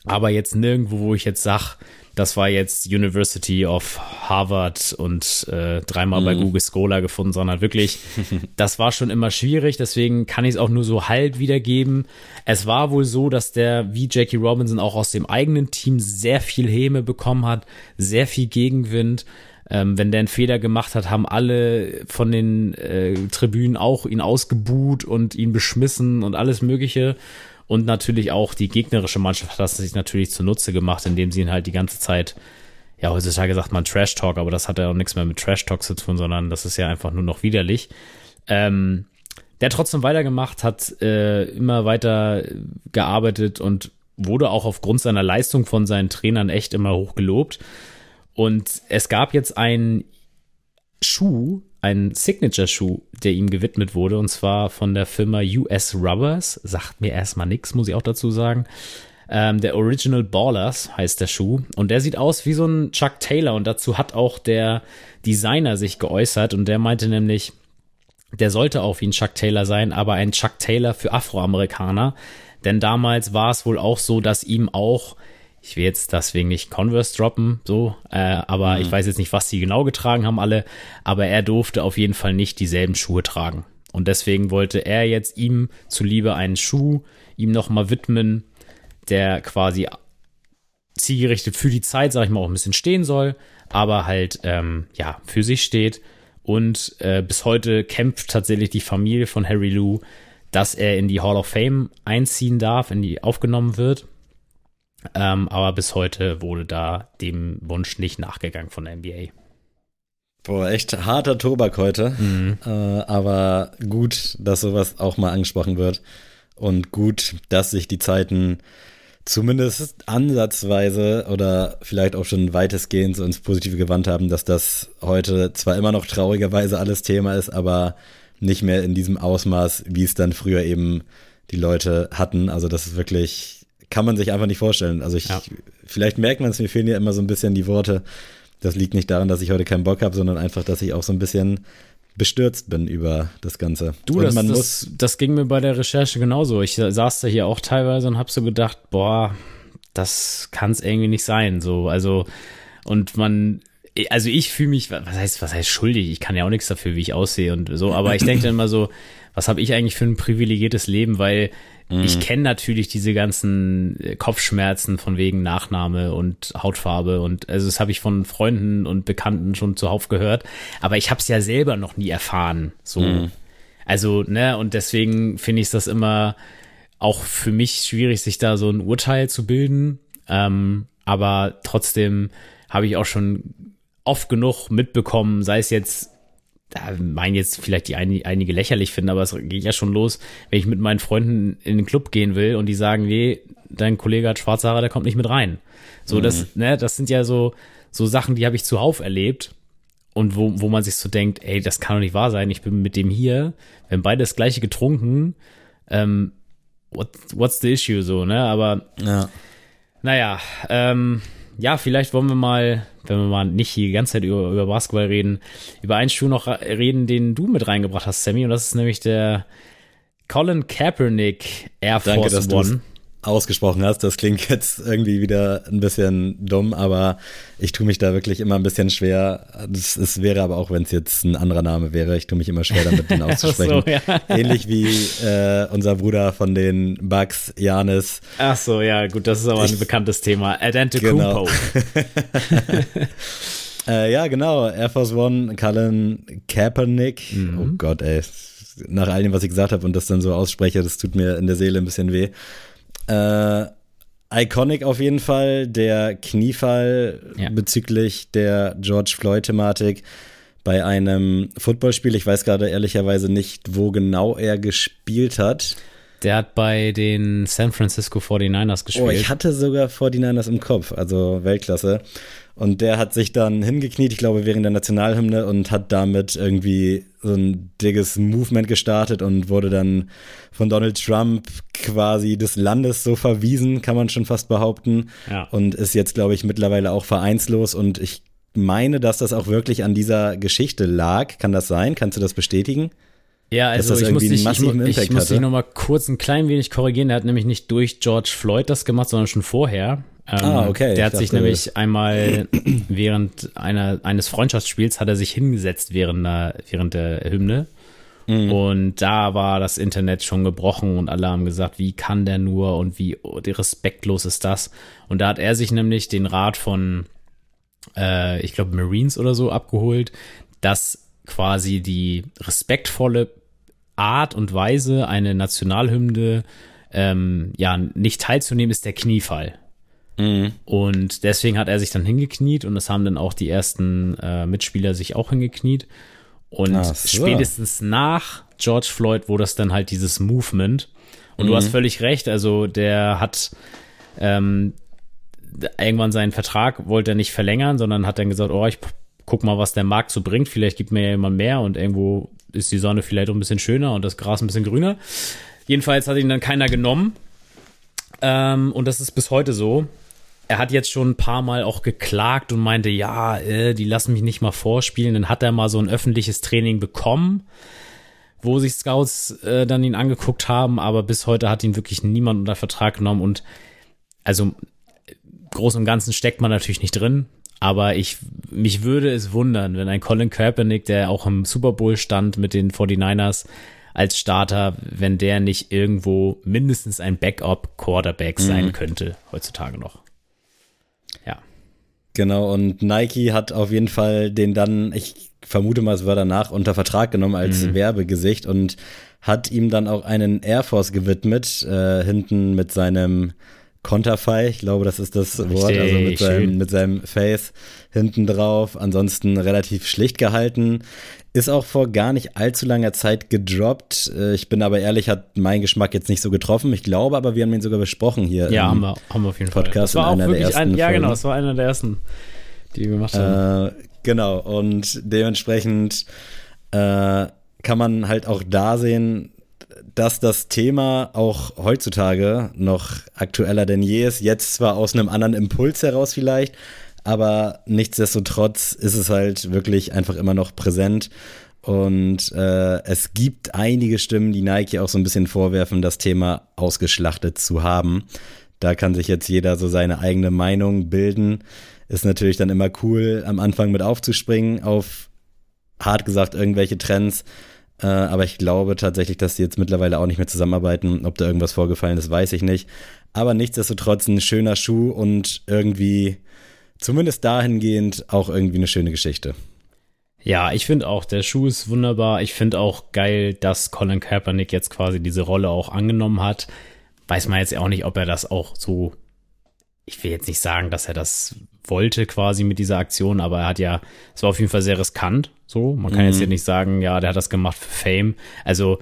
S1: aber jetzt nirgendwo, wo ich jetzt sag, das war jetzt University of Harvard und äh, dreimal mhm. bei Google Scholar gefunden, sondern wirklich, das war schon immer schwierig, deswegen kann ich es auch nur so halb wiedergeben. Es war wohl so, dass der, wie Jackie Robinson, auch aus dem eigenen Team sehr viel Häme bekommen hat, sehr viel Gegenwind. Ähm, wenn der einen Fehler gemacht hat, haben alle von den äh, Tribünen auch ihn ausgebuht und ihn beschmissen und alles Mögliche. Und natürlich auch die gegnerische Mannschaft hat das sich natürlich zunutze gemacht, indem sie ihn halt die ganze Zeit, ja, heutzutage sagt man Trash Talk, aber das hat ja auch nichts mehr mit Trash Talk zu tun, sondern das ist ja einfach nur noch widerlich. Ähm, der hat trotzdem weitergemacht, hat äh, immer weiter gearbeitet und wurde auch aufgrund seiner Leistung von seinen Trainern echt immer hoch gelobt. Und es gab jetzt einen Schuh, einen Signature-Schuh, der ihm gewidmet wurde, und zwar von der Firma US Rubbers. Sagt mir erstmal nichts, muss ich auch dazu sagen. Ähm, der Original Ballers heißt der Schuh. Und der sieht aus wie so ein Chuck Taylor. Und dazu hat auch der Designer sich geäußert. Und der meinte nämlich, der sollte auch wie ein Chuck Taylor sein, aber ein Chuck Taylor für Afroamerikaner. Denn damals war es wohl auch so, dass ihm auch, ich will jetzt deswegen nicht Converse droppen, so, äh, aber mhm. ich weiß jetzt nicht, was sie genau getragen haben alle, aber er durfte auf jeden Fall nicht dieselben Schuhe tragen. Und deswegen wollte er jetzt ihm zuliebe einen Schuh ihm nochmal widmen, der quasi zielgerichtet für die Zeit, sag ich mal, auch ein bisschen stehen soll, aber halt, ähm, ja, für sich steht. Und äh, bis heute kämpft tatsächlich die Familie von Harry Lou, dass er in die Hall of Fame einziehen darf, in die aufgenommen wird. Ähm, aber bis heute wurde da dem Wunsch nicht nachgegangen von der NBA.
S2: Boah, echt harter Tobak heute. Mhm. Äh, aber gut, dass sowas auch mal angesprochen wird. Und gut, dass sich die Zeiten zumindest ansatzweise oder vielleicht auch schon weitestgehend so ins Positive gewandt haben, dass das heute zwar immer noch traurigerweise alles Thema ist, aber nicht mehr in diesem Ausmaß, wie es dann früher eben die Leute hatten. Also das ist wirklich, kann man sich einfach nicht vorstellen. Also ich, ja. vielleicht merkt man es, mir fehlen ja immer so ein bisschen die Worte. Das liegt nicht daran, dass ich heute keinen Bock habe, sondern einfach, dass ich auch so ein bisschen bestürzt bin über das Ganze.
S1: Du, das, das, das, ging mir bei der Recherche genauso. Ich saß da hier auch teilweise und hab so gedacht, boah, das kann es irgendwie nicht sein. So, also, und man, also ich fühle mich, was heißt, was heißt schuldig? Ich kann ja auch nichts dafür, wie ich aussehe und so, aber ich denke dann immer so, was habe ich eigentlich für ein privilegiertes Leben, weil mhm. ich kenne natürlich diese ganzen äh, Kopfschmerzen von wegen Nachname und Hautfarbe und also das habe ich von Freunden und Bekannten schon zuhauf gehört, aber ich habe es ja selber noch nie erfahren, so. Mhm. Also, ne, und deswegen finde ich das immer auch für mich schwierig, sich da so ein Urteil zu bilden. Ähm, aber trotzdem habe ich auch schon oft genug mitbekommen, sei es jetzt da meinen jetzt vielleicht die ein, einige lächerlich finden, aber es geht ja schon los, wenn ich mit meinen Freunden in den Club gehen will und die sagen, nee, dein Kollege hat schwarze Haare, der kommt nicht mit rein. So, mhm. das, ne, das sind ja so, so Sachen, die habe ich zuhauf erlebt und wo, wo man sich so denkt, ey, das kann doch nicht wahr sein, ich bin mit dem hier, haben beide das gleiche getrunken, ähm, what, what's the issue, so, ne, aber, ja. naja, ähm, ja, vielleicht wollen wir mal, wenn wir mal nicht die ganze Zeit über, über Basketball reden, über einen Schuh noch reden, den du mit reingebracht hast, Sammy. Und das ist nämlich der Colin Kaepernick Air Force
S2: Danke, One ausgesprochen hast. Das klingt jetzt irgendwie wieder ein bisschen dumm, aber ich tue mich da wirklich immer ein bisschen schwer. Es wäre aber auch, wenn es jetzt ein anderer Name wäre, ich tue mich immer schwer damit, den auszusprechen. so, ja. Ähnlich wie äh, unser Bruder von den Bugs, Janis.
S1: Ach so, ja, gut, das ist aber ein bekanntes Thema. Adantocumpo. Genau.
S2: äh, ja, genau. Air Force One, Cullen Kaepernick. Mhm. Oh Gott, ey. Nach all dem, was ich gesagt habe und das dann so ausspreche, das tut mir in der Seele ein bisschen weh. Äh, iconic auf jeden Fall, der Kniefall ja. bezüglich der George Floyd-Thematik bei einem Footballspiel. Ich weiß gerade ehrlicherweise nicht, wo genau er gespielt hat.
S1: Der hat bei den San Francisco 49ers gespielt. Oh,
S2: ich hatte sogar 49ers im Kopf, also Weltklasse. Und der hat sich dann hingekniet, ich glaube, während der Nationalhymne und hat damit irgendwie so ein dickes Movement gestartet und wurde dann von Donald Trump quasi des Landes so verwiesen, kann man schon fast behaupten. Ja. Und ist jetzt, glaube ich, mittlerweile auch vereinslos. Und ich meine, dass das auch wirklich an dieser Geschichte lag. Kann das sein? Kannst du das bestätigen?
S1: Ja, also ich muss, dich, ich, ich, ich muss dich noch mal kurz ein klein wenig korrigieren. Er hat nämlich nicht durch George Floyd das gemacht, sondern schon vorher. Ähm, ah, okay. Der hat sich nämlich einmal während einer, eines Freundschaftsspiels hat er sich hingesetzt während der, während der Hymne. Mhm. Und da war das Internet schon gebrochen und alle haben gesagt, wie kann der nur und wie respektlos ist das? Und da hat er sich nämlich den Rat von, äh, ich glaube, Marines oder so abgeholt, dass quasi die respektvolle Art und Weise, eine Nationalhymne ähm, ja nicht teilzunehmen, ist der Kniefall. Mhm. Und deswegen hat er sich dann hingekniet und das haben dann auch die ersten äh, Mitspieler sich auch hingekniet. Und so. spätestens nach George Floyd wurde das dann halt dieses Movement. Und mhm. du hast völlig recht, also der hat ähm, irgendwann seinen Vertrag wollte er nicht verlängern, sondern hat dann gesagt, oh, ich guck mal, was der Markt so bringt. Vielleicht gibt mir ja jemand mehr und irgendwo ist die Sonne vielleicht auch ein bisschen schöner und das Gras ein bisschen grüner. Jedenfalls hat ihn dann keiner genommen. Ähm, und das ist bis heute so er hat jetzt schon ein paar Mal auch geklagt und meinte, ja, äh, die lassen mich nicht mal vorspielen. Dann hat er mal so ein öffentliches Training bekommen, wo sich Scouts äh, dann ihn angeguckt haben, aber bis heute hat ihn wirklich niemand unter Vertrag genommen und also groß und ganzen steckt man natürlich nicht drin, aber ich mich würde es wundern, wenn ein Colin Kaepernick, der auch im Super Bowl stand mit den 49ers als Starter, wenn der nicht irgendwo mindestens ein Backup Quarterback sein mhm. könnte heutzutage noch. Ja.
S2: Genau, und Nike hat auf jeden Fall den dann, ich vermute mal, es war danach unter Vertrag genommen als mhm. Werbegesicht und hat ihm dann auch einen Air Force gewidmet, äh, hinten mit seinem Konterfei, ich glaube, das ist das Richtig, Wort, also mit seinem, mit seinem Face hinten drauf. Ansonsten relativ schlicht gehalten. Ist auch vor gar nicht allzu langer Zeit gedroppt. Äh, ich bin aber ehrlich, hat mein Geschmack jetzt nicht so getroffen. Ich glaube aber, wir haben ihn sogar besprochen hier.
S1: Ja, haben wir, haben wir auf jeden
S2: Podcast Fall. Das war auch wirklich ein,
S1: ja, genau, das war einer der ersten, die wir gemacht haben.
S2: Äh, genau, und dementsprechend äh, kann man halt auch da sehen, dass das Thema auch heutzutage noch aktueller denn je ist. Jetzt zwar aus einem anderen Impuls heraus vielleicht, aber nichtsdestotrotz ist es halt wirklich einfach immer noch präsent. Und äh, es gibt einige Stimmen, die Nike auch so ein bisschen vorwerfen, das Thema ausgeschlachtet zu haben. Da kann sich jetzt jeder so seine eigene Meinung bilden. Ist natürlich dann immer cool, am Anfang mit aufzuspringen auf, hart gesagt, irgendwelche Trends. Äh, aber ich glaube tatsächlich, dass die jetzt mittlerweile auch nicht mehr zusammenarbeiten. Ob da irgendwas vorgefallen ist, weiß ich nicht. Aber nichtsdestotrotz ein schöner Schuh und irgendwie zumindest dahingehend auch irgendwie eine schöne Geschichte.
S1: Ja, ich finde auch, der Schuh ist wunderbar. Ich finde auch geil, dass Colin Kaepernick jetzt quasi diese Rolle auch angenommen hat. Weiß man jetzt auch nicht, ob er das auch so, ich will jetzt nicht sagen, dass er das wollte quasi mit dieser Aktion, aber er hat ja, es war auf jeden Fall sehr riskant, so. Man kann mhm. jetzt hier nicht sagen, ja, der hat das gemacht für Fame. Also,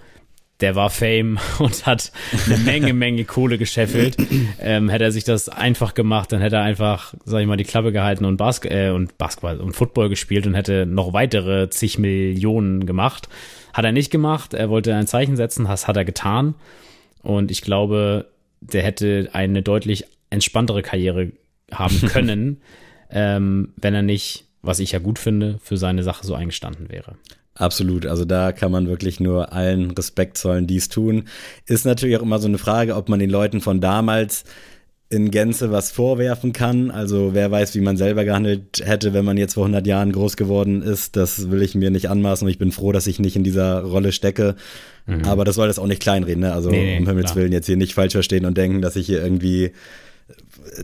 S1: der war Fame und hat eine Menge, Menge Kohle gescheffelt. Ähm, hätte er sich das einfach gemacht, dann hätte er einfach, sag ich mal, die Klappe gehalten und, Bas äh, und Basketball und Football gespielt und hätte noch weitere zig Millionen gemacht. Hat er nicht gemacht. Er wollte ein Zeichen setzen, das hat er getan. Und ich glaube, der hätte eine deutlich entspanntere Karriere haben können, ähm, wenn er nicht, was ich ja gut finde, für seine Sache so eingestanden wäre.
S2: Absolut, also da kann man wirklich nur allen Respekt zollen, die es tun. Ist natürlich auch immer so eine Frage, ob man den Leuten von damals in Gänze was vorwerfen kann. Also wer weiß, wie man selber gehandelt hätte, wenn man jetzt vor 100 Jahren groß geworden ist. Das will ich mir nicht anmaßen und ich bin froh, dass ich nicht in dieser Rolle stecke. Mhm. Aber das soll das auch nicht kleinreden. Ne? Also nee, um Himmels Willen jetzt hier nicht falsch verstehen und denken, dass ich hier irgendwie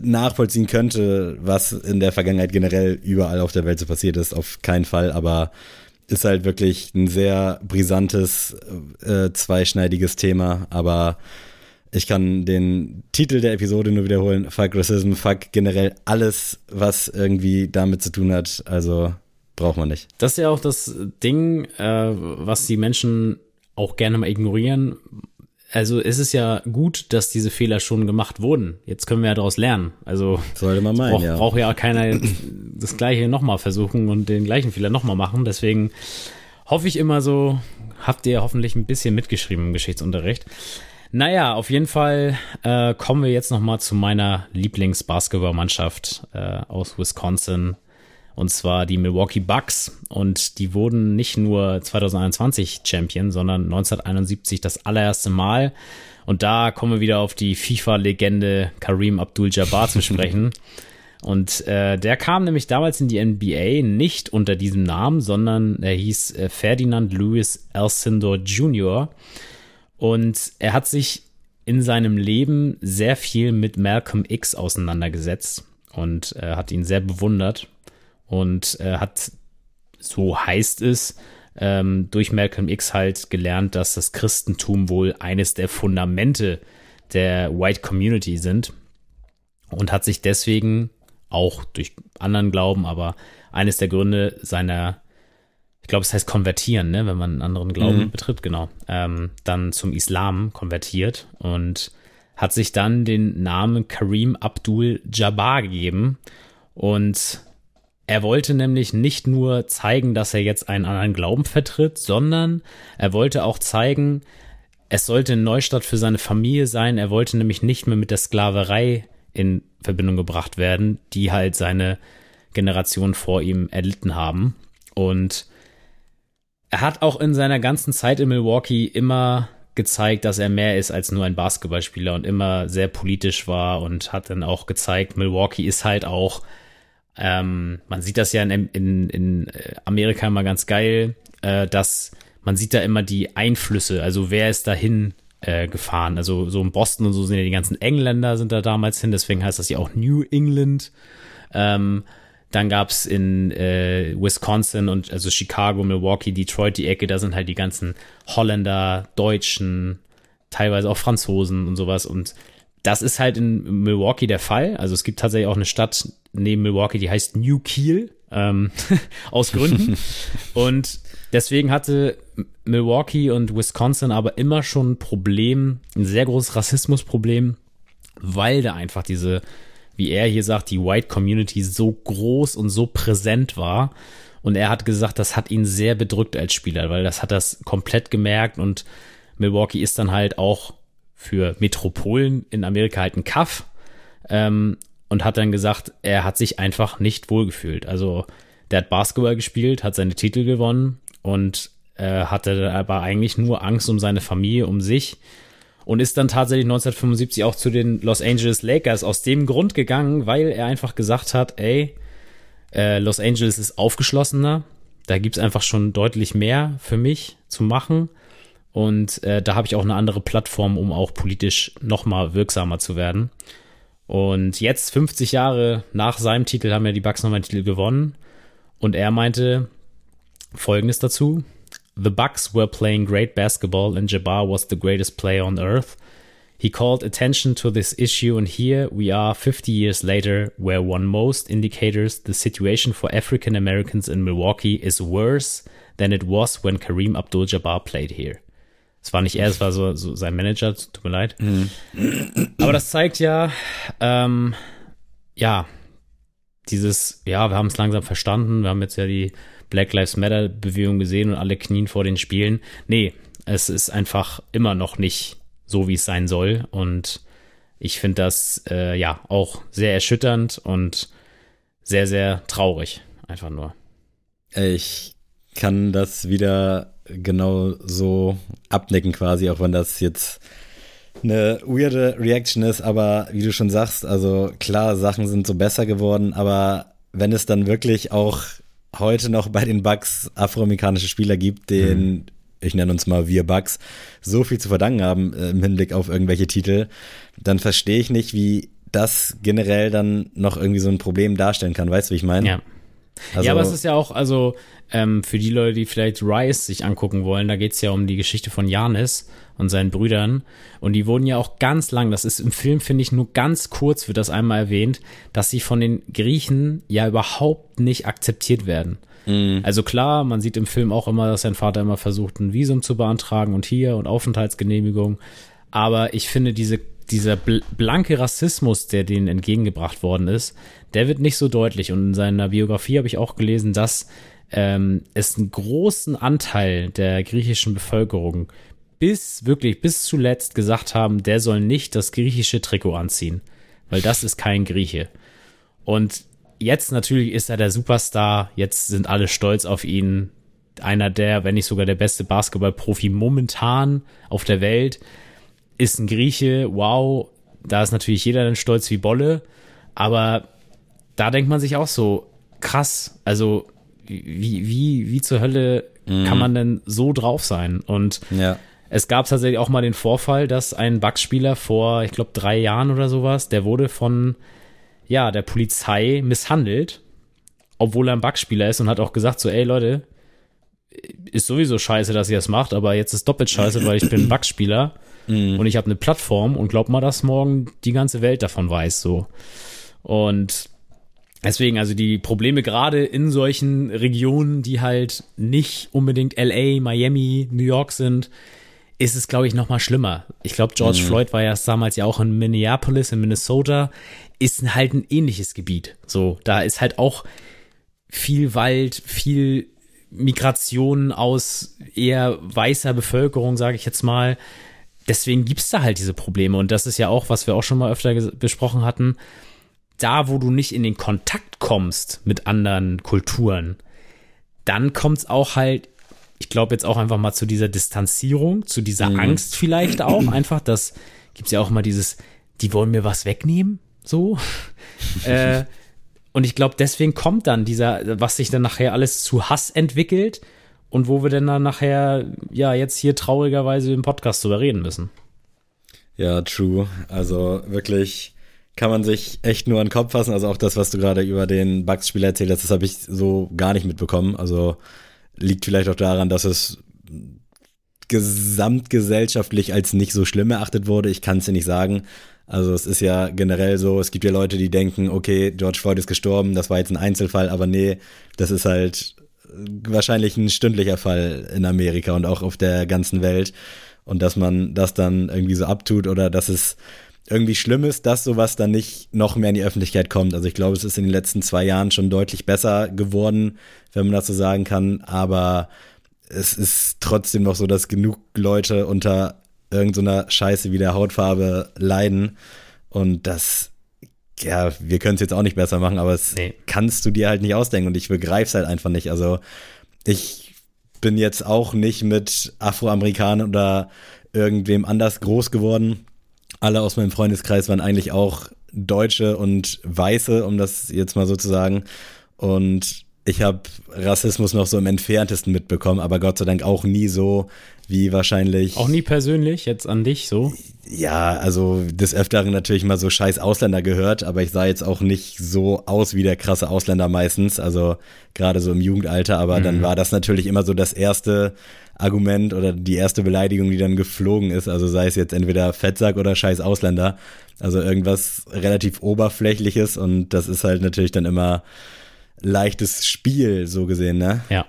S2: nachvollziehen könnte, was in der Vergangenheit generell überall auf der Welt so passiert ist. Auf keinen Fall, aber ist halt wirklich ein sehr brisantes, äh, zweischneidiges Thema, aber ich kann den Titel der Episode nur wiederholen. Fuck Racism, fuck generell alles, was irgendwie damit zu tun hat. Also braucht man nicht.
S1: Das ist ja auch das Ding, äh, was die Menschen auch gerne mal ignorieren also es ist ja gut, dass diese Fehler schon gemacht wurden. Jetzt können wir ja daraus lernen. Also
S2: sollte man meinen,
S1: brauch, ja. Braucht ja keiner das gleiche nochmal versuchen und den gleichen Fehler nochmal machen. Deswegen hoffe ich immer so, habt ihr hoffentlich ein bisschen mitgeschrieben im Geschichtsunterricht. Naja, auf jeden Fall äh, kommen wir jetzt nochmal zu meiner Lieblingsbasketballmannschaft äh, aus Wisconsin, und zwar die Milwaukee Bucks. Und die wurden nicht nur 2021 Champion, sondern 1971 das allererste Mal. Und da kommen wir wieder auf die FIFA-Legende Kareem Abdul-Jabbar zu sprechen. Und äh, der kam nämlich damals in die NBA nicht unter diesem Namen, sondern er hieß äh, Ferdinand Lewis Alcindor Jr. Und er hat sich in seinem Leben sehr viel mit Malcolm X auseinandergesetzt und äh, hat ihn sehr bewundert und äh, hat, so heißt es, ähm, durch Malcolm X halt gelernt, dass das Christentum wohl eines der Fundamente der White Community sind und hat sich deswegen auch durch anderen Glauben, aber eines der Gründe seiner, ich glaube, es heißt konvertieren, ne, wenn man einen anderen Glauben mhm. betritt, genau, ähm, dann zum Islam konvertiert und hat sich dann den Namen Karim Abdul Jabbar gegeben und er wollte nämlich nicht nur zeigen, dass er jetzt einen anderen Glauben vertritt, sondern er wollte auch zeigen, es sollte ein Neustart für seine Familie sein. Er wollte nämlich nicht mehr mit der Sklaverei in Verbindung gebracht werden, die halt seine Generation vor ihm erlitten haben. Und er hat auch in seiner ganzen Zeit in Milwaukee immer gezeigt, dass er mehr ist als nur ein Basketballspieler und immer sehr politisch war und hat dann auch gezeigt, Milwaukee ist halt auch, ähm, man sieht das ja in, in, in Amerika immer ganz geil, äh, dass man sieht da immer die Einflüsse, also wer ist dahin äh, gefahren. Also so in Boston und so sind ja die ganzen Engländer sind da damals hin, deswegen heißt das ja auch New England. Ähm, dann gab's in äh, Wisconsin und also Chicago, Milwaukee, Detroit die Ecke, da sind halt die ganzen Holländer, Deutschen, teilweise auch Franzosen und sowas. Und das ist halt in Milwaukee der Fall. Also es gibt tatsächlich auch eine Stadt neben Milwaukee, die heißt New Kiel, ähm, aus Gründen. und deswegen hatte Milwaukee und Wisconsin aber immer schon ein Problem, ein sehr großes Rassismusproblem, weil da einfach diese wie er hier sagt, die White Community so groß und so präsent war. Und er hat gesagt, das hat ihn sehr bedrückt als Spieler, weil das hat das komplett gemerkt und Milwaukee ist dann halt auch für Metropolen in Amerika halt ein Kaff ähm, und hat dann gesagt, er hat sich einfach nicht wohlgefühlt. Also der hat Basketball gespielt, hat seine Titel gewonnen und äh, hatte aber eigentlich nur Angst um seine Familie, um sich und ist dann tatsächlich 1975 auch zu den Los Angeles Lakers aus dem Grund gegangen, weil er einfach gesagt hat, ey, äh, Los Angeles ist aufgeschlossener, da gibt's einfach schon deutlich mehr für mich zu machen und äh, da habe ich auch eine andere Plattform, um auch politisch nochmal wirksamer zu werden. Und jetzt, 50 Jahre nach seinem Titel, haben ja die Bucks nochmal einen Titel gewonnen. Und er meinte Folgendes dazu. The Bucks were playing great basketball and Jabbar was the greatest player on earth. He called attention to this issue, and here we are 50 years later, where one most indicators the situation for African Americans in Milwaukee is worse than it was when Kareem Abdul Jabbar played here. Es war nicht er, es war so, so sein Manager, tut mir leid. Mhm. Aber das zeigt ja, ähm, ja, dieses, ja, wir haben es langsam verstanden, wir haben jetzt ja die Black Lives Matter Bewegung gesehen und alle knien vor den Spielen. Nee, es ist einfach immer noch nicht so, wie es sein soll. Und ich finde das äh, ja auch sehr erschütternd und sehr, sehr traurig. Einfach nur.
S2: Ich kann das wieder genau so abnicken quasi, auch wenn das jetzt eine weirde Reaction ist, aber wie du schon sagst, also klar, Sachen sind so besser geworden, aber wenn es dann wirklich auch heute noch bei den Bucks afroamerikanische Spieler gibt, denen, mhm. ich nenne uns mal wir Bucks, so viel zu verdanken haben äh, im Hinblick auf irgendwelche Titel, dann verstehe ich nicht, wie das generell dann noch irgendwie so ein Problem darstellen kann. Weißt du, wie ich meine?
S1: Ja. Also, ja, aber es ist ja auch, also ähm, für die Leute, die vielleicht Rise sich angucken wollen, da geht es ja um die Geschichte von Janis und seinen Brüdern. Und die wurden ja auch ganz lang, das ist im Film, finde ich, nur ganz kurz wird das einmal erwähnt, dass sie von den Griechen ja überhaupt nicht akzeptiert werden. Mhm. Also klar, man sieht im Film auch immer, dass sein Vater immer versucht, ein Visum zu beantragen und hier und Aufenthaltsgenehmigung. Aber ich finde, diese, dieser blanke Rassismus, der denen entgegengebracht worden ist, der wird nicht so deutlich. Und in seiner Biografie habe ich auch gelesen, dass ähm, es einen großen Anteil der griechischen Bevölkerung bis wirklich bis zuletzt gesagt haben, der soll nicht das griechische Trikot anziehen, weil das ist kein Grieche. Und jetzt natürlich ist er der Superstar, jetzt sind alle stolz auf ihn. Einer der, wenn nicht sogar der beste Basketballprofi momentan auf der Welt, ist ein Grieche. Wow, da ist natürlich jeder dann stolz wie Bolle. Aber da denkt man sich auch so, krass, also wie, wie, wie zur Hölle mm. kann man denn so drauf sein? Und ja. Es gab tatsächlich auch mal den Vorfall, dass ein Bugs-Spieler vor, ich glaube, drei Jahren oder sowas, der wurde von ja, der Polizei misshandelt, obwohl er ein Bugs-Spieler ist und hat auch gesagt so, ey Leute, ist sowieso scheiße, dass ihr das macht, aber jetzt ist doppelt scheiße, weil ich bin ein Bugs-Spieler mhm. und ich habe eine Plattform und glaub mal, dass morgen die ganze Welt davon weiß so. Und deswegen, also die Probleme gerade in solchen Regionen, die halt nicht unbedingt LA, Miami, New York sind, ist es, glaube ich, noch mal schlimmer. Ich glaube, George mhm. Floyd war ja damals ja auch in Minneapolis, in Minnesota, ist halt ein ähnliches Gebiet. So, da ist halt auch viel Wald, viel Migration aus eher weißer Bevölkerung, sage ich jetzt mal. Deswegen gibt's da halt diese Probleme. Und das ist ja auch, was wir auch schon mal öfter besprochen hatten. Da, wo du nicht in den Kontakt kommst mit anderen Kulturen, dann kommt's auch halt ich glaube jetzt auch einfach mal zu dieser Distanzierung, zu dieser mhm. Angst vielleicht auch einfach, das gibt's ja auch mal dieses, die wollen mir was wegnehmen, so. äh, und ich glaube, deswegen kommt dann dieser, was sich dann nachher alles zu Hass entwickelt und wo wir denn dann nachher, ja, jetzt hier traurigerweise im Podcast drüber reden müssen.
S2: Ja, true. Also wirklich kann man sich echt nur an den Kopf fassen. Also auch das, was du gerade über den Bugs-Spiel erzählt hast, das habe ich so gar nicht mitbekommen. Also liegt vielleicht auch daran, dass es gesamtgesellschaftlich als nicht so schlimm erachtet wurde. Ich kann es dir nicht sagen. Also es ist ja generell so, es gibt ja Leute, die denken, okay, George Floyd ist gestorben, das war jetzt ein Einzelfall, aber nee, das ist halt wahrscheinlich ein stündlicher Fall in Amerika und auch auf der ganzen Welt. Und dass man das dann irgendwie so abtut oder dass es irgendwie schlimm ist, dass sowas dann nicht noch mehr in die Öffentlichkeit kommt. Also ich glaube, es ist in den letzten zwei Jahren schon deutlich besser geworden, wenn man das so sagen kann. Aber es ist trotzdem noch so, dass genug Leute unter irgendeiner so Scheiße wie der Hautfarbe leiden. Und das, ja, wir können es jetzt auch nicht besser machen, aber es nee. kannst du dir halt nicht ausdenken und ich begreife es halt einfach nicht. Also ich bin jetzt auch nicht mit Afroamerikanern oder irgendwem anders groß geworden. Alle aus meinem Freundeskreis waren eigentlich auch Deutsche und Weiße, um das jetzt mal so zu sagen. Und ich habe Rassismus noch so im entferntesten mitbekommen, aber Gott sei Dank auch nie so wie wahrscheinlich.
S1: Auch nie persönlich, jetzt an dich so?
S2: Ja, also des Öfteren natürlich mal so scheiß Ausländer gehört, aber ich sah jetzt auch nicht so aus wie der krasse Ausländer meistens, also gerade so im Jugendalter, aber mhm. dann war das natürlich immer so das erste Argument oder die erste Beleidigung, die dann geflogen ist, also sei es jetzt entweder Fettsack oder scheiß Ausländer, also irgendwas relativ oberflächliches und das ist halt natürlich dann immer leichtes Spiel, so gesehen, ne?
S1: Ja.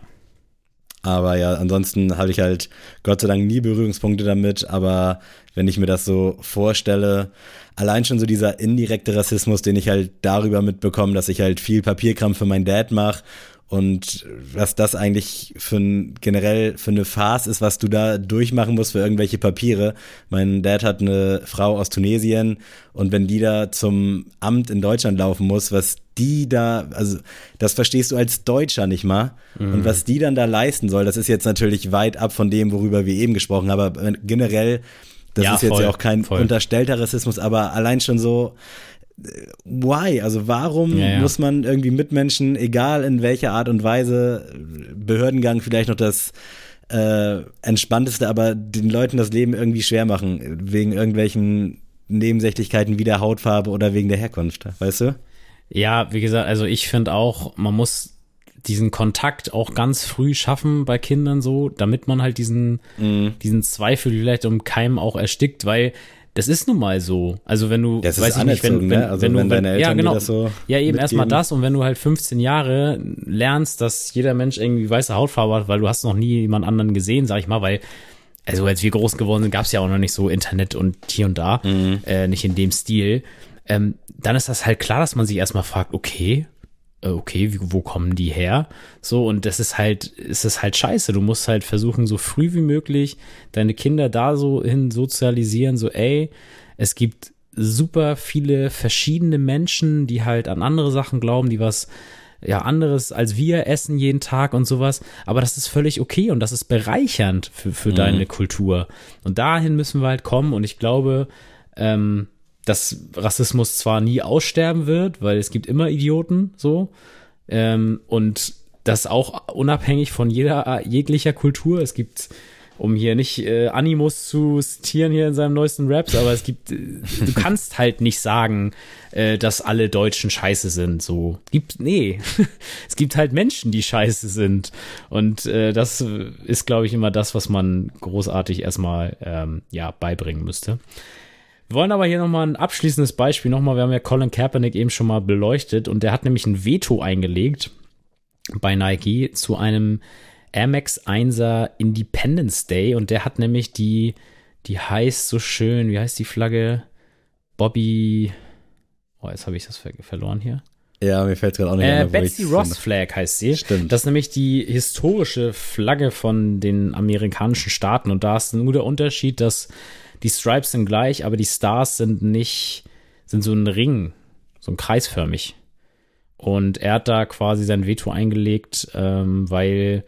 S2: Aber ja, ansonsten habe ich halt Gott sei Dank nie Berührungspunkte damit. Aber wenn ich mir das so vorstelle, allein schon so dieser indirekte Rassismus, den ich halt darüber mitbekomme, dass ich halt viel Papierkram für meinen Dad mache und was das eigentlich für ein, generell für eine Farce ist, was du da durchmachen musst für irgendwelche Papiere. Mein Dad hat eine Frau aus Tunesien und wenn die da zum Amt in Deutschland laufen muss, was die da, also das verstehst du als Deutscher nicht mal. Mhm. Und was die dann da leisten soll, das ist jetzt natürlich weit ab von dem, worüber wir eben gesprochen haben, aber generell, das ja, ist jetzt voll, ja auch kein voll. unterstellter Rassismus, aber allein schon so, why? Also warum ja, ja. muss man irgendwie Mitmenschen, egal in welcher Art und Weise, Behördengang vielleicht noch das äh, entspannteste, aber den Leuten das Leben irgendwie schwer machen, wegen irgendwelchen Nebensächlichkeiten wie der Hautfarbe oder wegen der Herkunft, weißt du?
S1: Ja, wie gesagt, also ich finde auch, man muss diesen Kontakt auch ganz früh schaffen bei Kindern so, damit man halt diesen, mm. diesen Zweifel vielleicht um Keim auch erstickt, weil das ist nun mal so. Also wenn du,
S2: das weiß ich nicht, wenn, wenn, ne? also wenn, wenn du, deine Eltern
S1: ja, genau,
S2: das so
S1: ja eben erstmal das und wenn du halt 15 Jahre lernst, dass jeder Mensch irgendwie weiße Hautfarbe hat, weil du hast noch nie jemand anderen gesehen, sag ich mal, weil also als wir groß geworden sind, gab es ja auch noch nicht so Internet und hier und da, mhm. äh, nicht in dem Stil. Ähm, dann ist das halt klar, dass man sich erstmal fragt, okay, okay, wie, wo kommen die her? So, und das ist halt, ist es halt scheiße. Du musst halt versuchen, so früh wie möglich deine Kinder da so hin sozialisieren, so, ey, es gibt super viele verschiedene Menschen, die halt an andere Sachen glauben, die was ja anderes als wir essen jeden Tag und sowas, aber das ist völlig okay und das ist bereichernd für, für mhm. deine Kultur. Und dahin müssen wir halt kommen und ich glaube, ähm, dass Rassismus zwar nie aussterben wird, weil es gibt immer Idioten so ähm, und das auch unabhängig von jeder jeglicher Kultur. Es gibt um hier nicht äh, Animus zu zitieren hier in seinem neuesten Raps, aber es gibt, äh, du kannst halt nicht sagen, äh, dass alle Deutschen scheiße sind. So gibt, nee, es gibt halt Menschen, die scheiße sind und äh, das ist, glaube ich, immer das, was man großartig erstmal ähm, ja beibringen müsste. Wir wollen aber hier nochmal ein abschließendes Beispiel nochmal. Wir haben ja Colin Kaepernick eben schon mal beleuchtet und der hat nämlich ein Veto eingelegt bei Nike zu einem Air Max 1er Independence Day und der hat nämlich die, die heißt so schön, wie heißt die Flagge? Bobby, oh, jetzt habe ich das ver verloren hier.
S2: Ja, mir fällt gerade auch nicht
S1: äh, ein. Betsy Ross Flag heißt sie.
S2: Stimmt.
S1: Das ist nämlich die historische Flagge von den amerikanischen Staaten und da ist nur der Unterschied, dass die Stripes sind gleich, aber die Stars sind nicht, sind so ein Ring, so ein kreisförmig. Und er hat da quasi sein Veto eingelegt, ähm, weil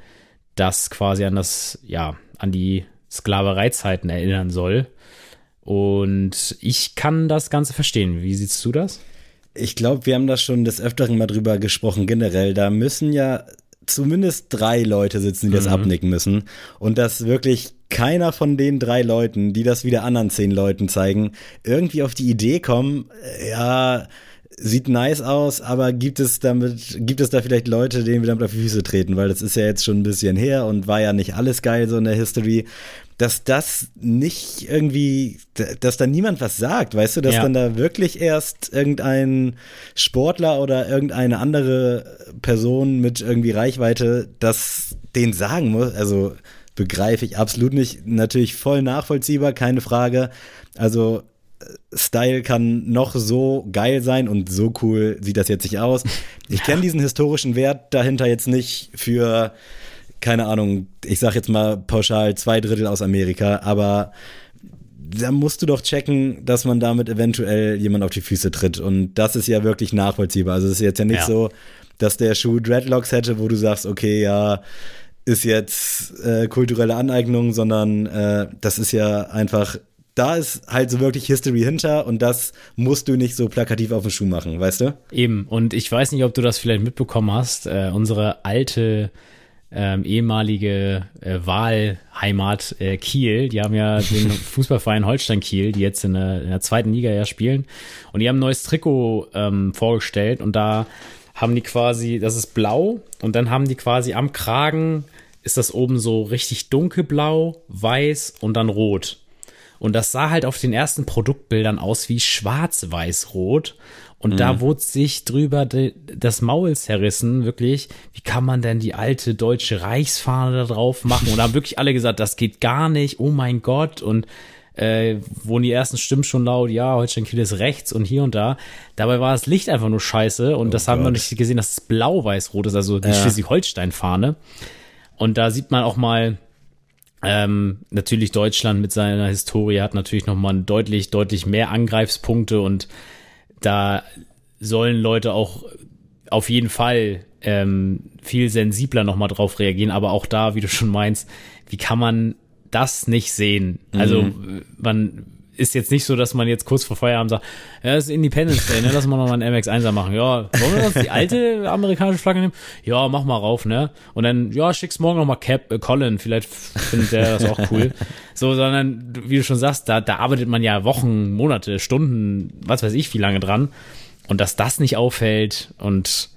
S1: das quasi an das, ja, an die Sklavereizeiten erinnern soll. Und ich kann das Ganze verstehen. Wie siehst du das?
S2: Ich glaube, wir haben da schon des Öfteren mal drüber gesprochen, generell. Da müssen ja zumindest drei Leute sitzen, die das mhm. abnicken müssen. Und dass wirklich keiner von den drei Leuten, die das wieder anderen zehn Leuten zeigen, irgendwie auf die Idee kommen, äh, ja, sieht nice aus, aber gibt es damit, gibt es da vielleicht Leute, denen wir damit auf die Füße treten, weil das ist ja jetzt schon ein bisschen her und war ja nicht alles geil so in der History, dass das nicht irgendwie, dass da niemand was sagt, weißt du, dass ja. dann da wirklich erst irgendein Sportler oder irgendeine andere Person mit irgendwie Reichweite das den sagen muss, also begreife ich absolut nicht, natürlich voll nachvollziehbar, keine Frage. Also Style kann noch so geil sein und so cool sieht das jetzt nicht aus. Ich kenne diesen historischen Wert dahinter jetzt nicht für, keine Ahnung, ich sag jetzt mal pauschal zwei Drittel aus Amerika, aber da musst du doch checken, dass man damit eventuell jemand auf die Füße tritt. Und das ist ja wirklich nachvollziehbar. Also es ist jetzt ja nicht ja. so, dass der Schuh Dreadlocks hätte, wo du sagst, okay, ja, ist jetzt äh, kulturelle Aneignung, sondern äh, das ist ja einfach da ist halt so wirklich History hinter und das musst du nicht so plakativ auf den Schuh machen, weißt du?
S1: Eben, und ich weiß nicht, ob du das vielleicht mitbekommen hast, äh, unsere alte ähm, ehemalige äh, Wahlheimat äh, Kiel, die haben ja den Fußballverein Holstein Kiel, die jetzt in der, in der, zweiten Liga ja spielen. Und die haben ein neues Trikot ähm, vorgestellt und da haben die quasi, das ist blau und dann haben die quasi am Kragen ist das oben so richtig dunkelblau, weiß und dann rot. Und das sah halt auf den ersten Produktbildern aus wie schwarz-weiß-rot. Und mhm. da wurde sich drüber das Maul zerrissen, wirklich. Wie kann man denn die alte deutsche Reichsfahne da drauf machen? Und da haben wirklich alle gesagt, das geht gar nicht. Oh mein Gott. Und äh, wurden die ersten Stimmen schon laut, ja, Holstein Kiel ist rechts und hier und da. Dabei war das Licht einfach nur scheiße und oh das Gott. haben wir nicht gesehen, dass es blau-weiß-rot ist, also die ja. Schleswig-Holstein-Fahne. Und da sieht man auch mal, ähm, natürlich Deutschland mit seiner Historie hat natürlich nochmal deutlich, deutlich mehr Angreifspunkte und da sollen Leute auch auf jeden Fall ähm, viel sensibler nochmal drauf reagieren, aber auch da, wie du schon meinst, wie kann man das nicht sehen? Also mhm. man ist jetzt nicht so, dass man jetzt kurz vor Feierabend sagt, ja, das ist Independence Day, ne? Lass mal noch mal einen MX1er machen. Ja, wollen wir uns die alte amerikanische Flagge nehmen? Ja, mach mal rauf, ne? Und dann, ja, schick's morgen noch mal Cap, äh, Colin, vielleicht findet der das auch cool. so, sondern, wie du schon sagst, da, da arbeitet man ja Wochen, Monate, Stunden, was weiß ich, wie lange dran. Und dass das nicht auffällt und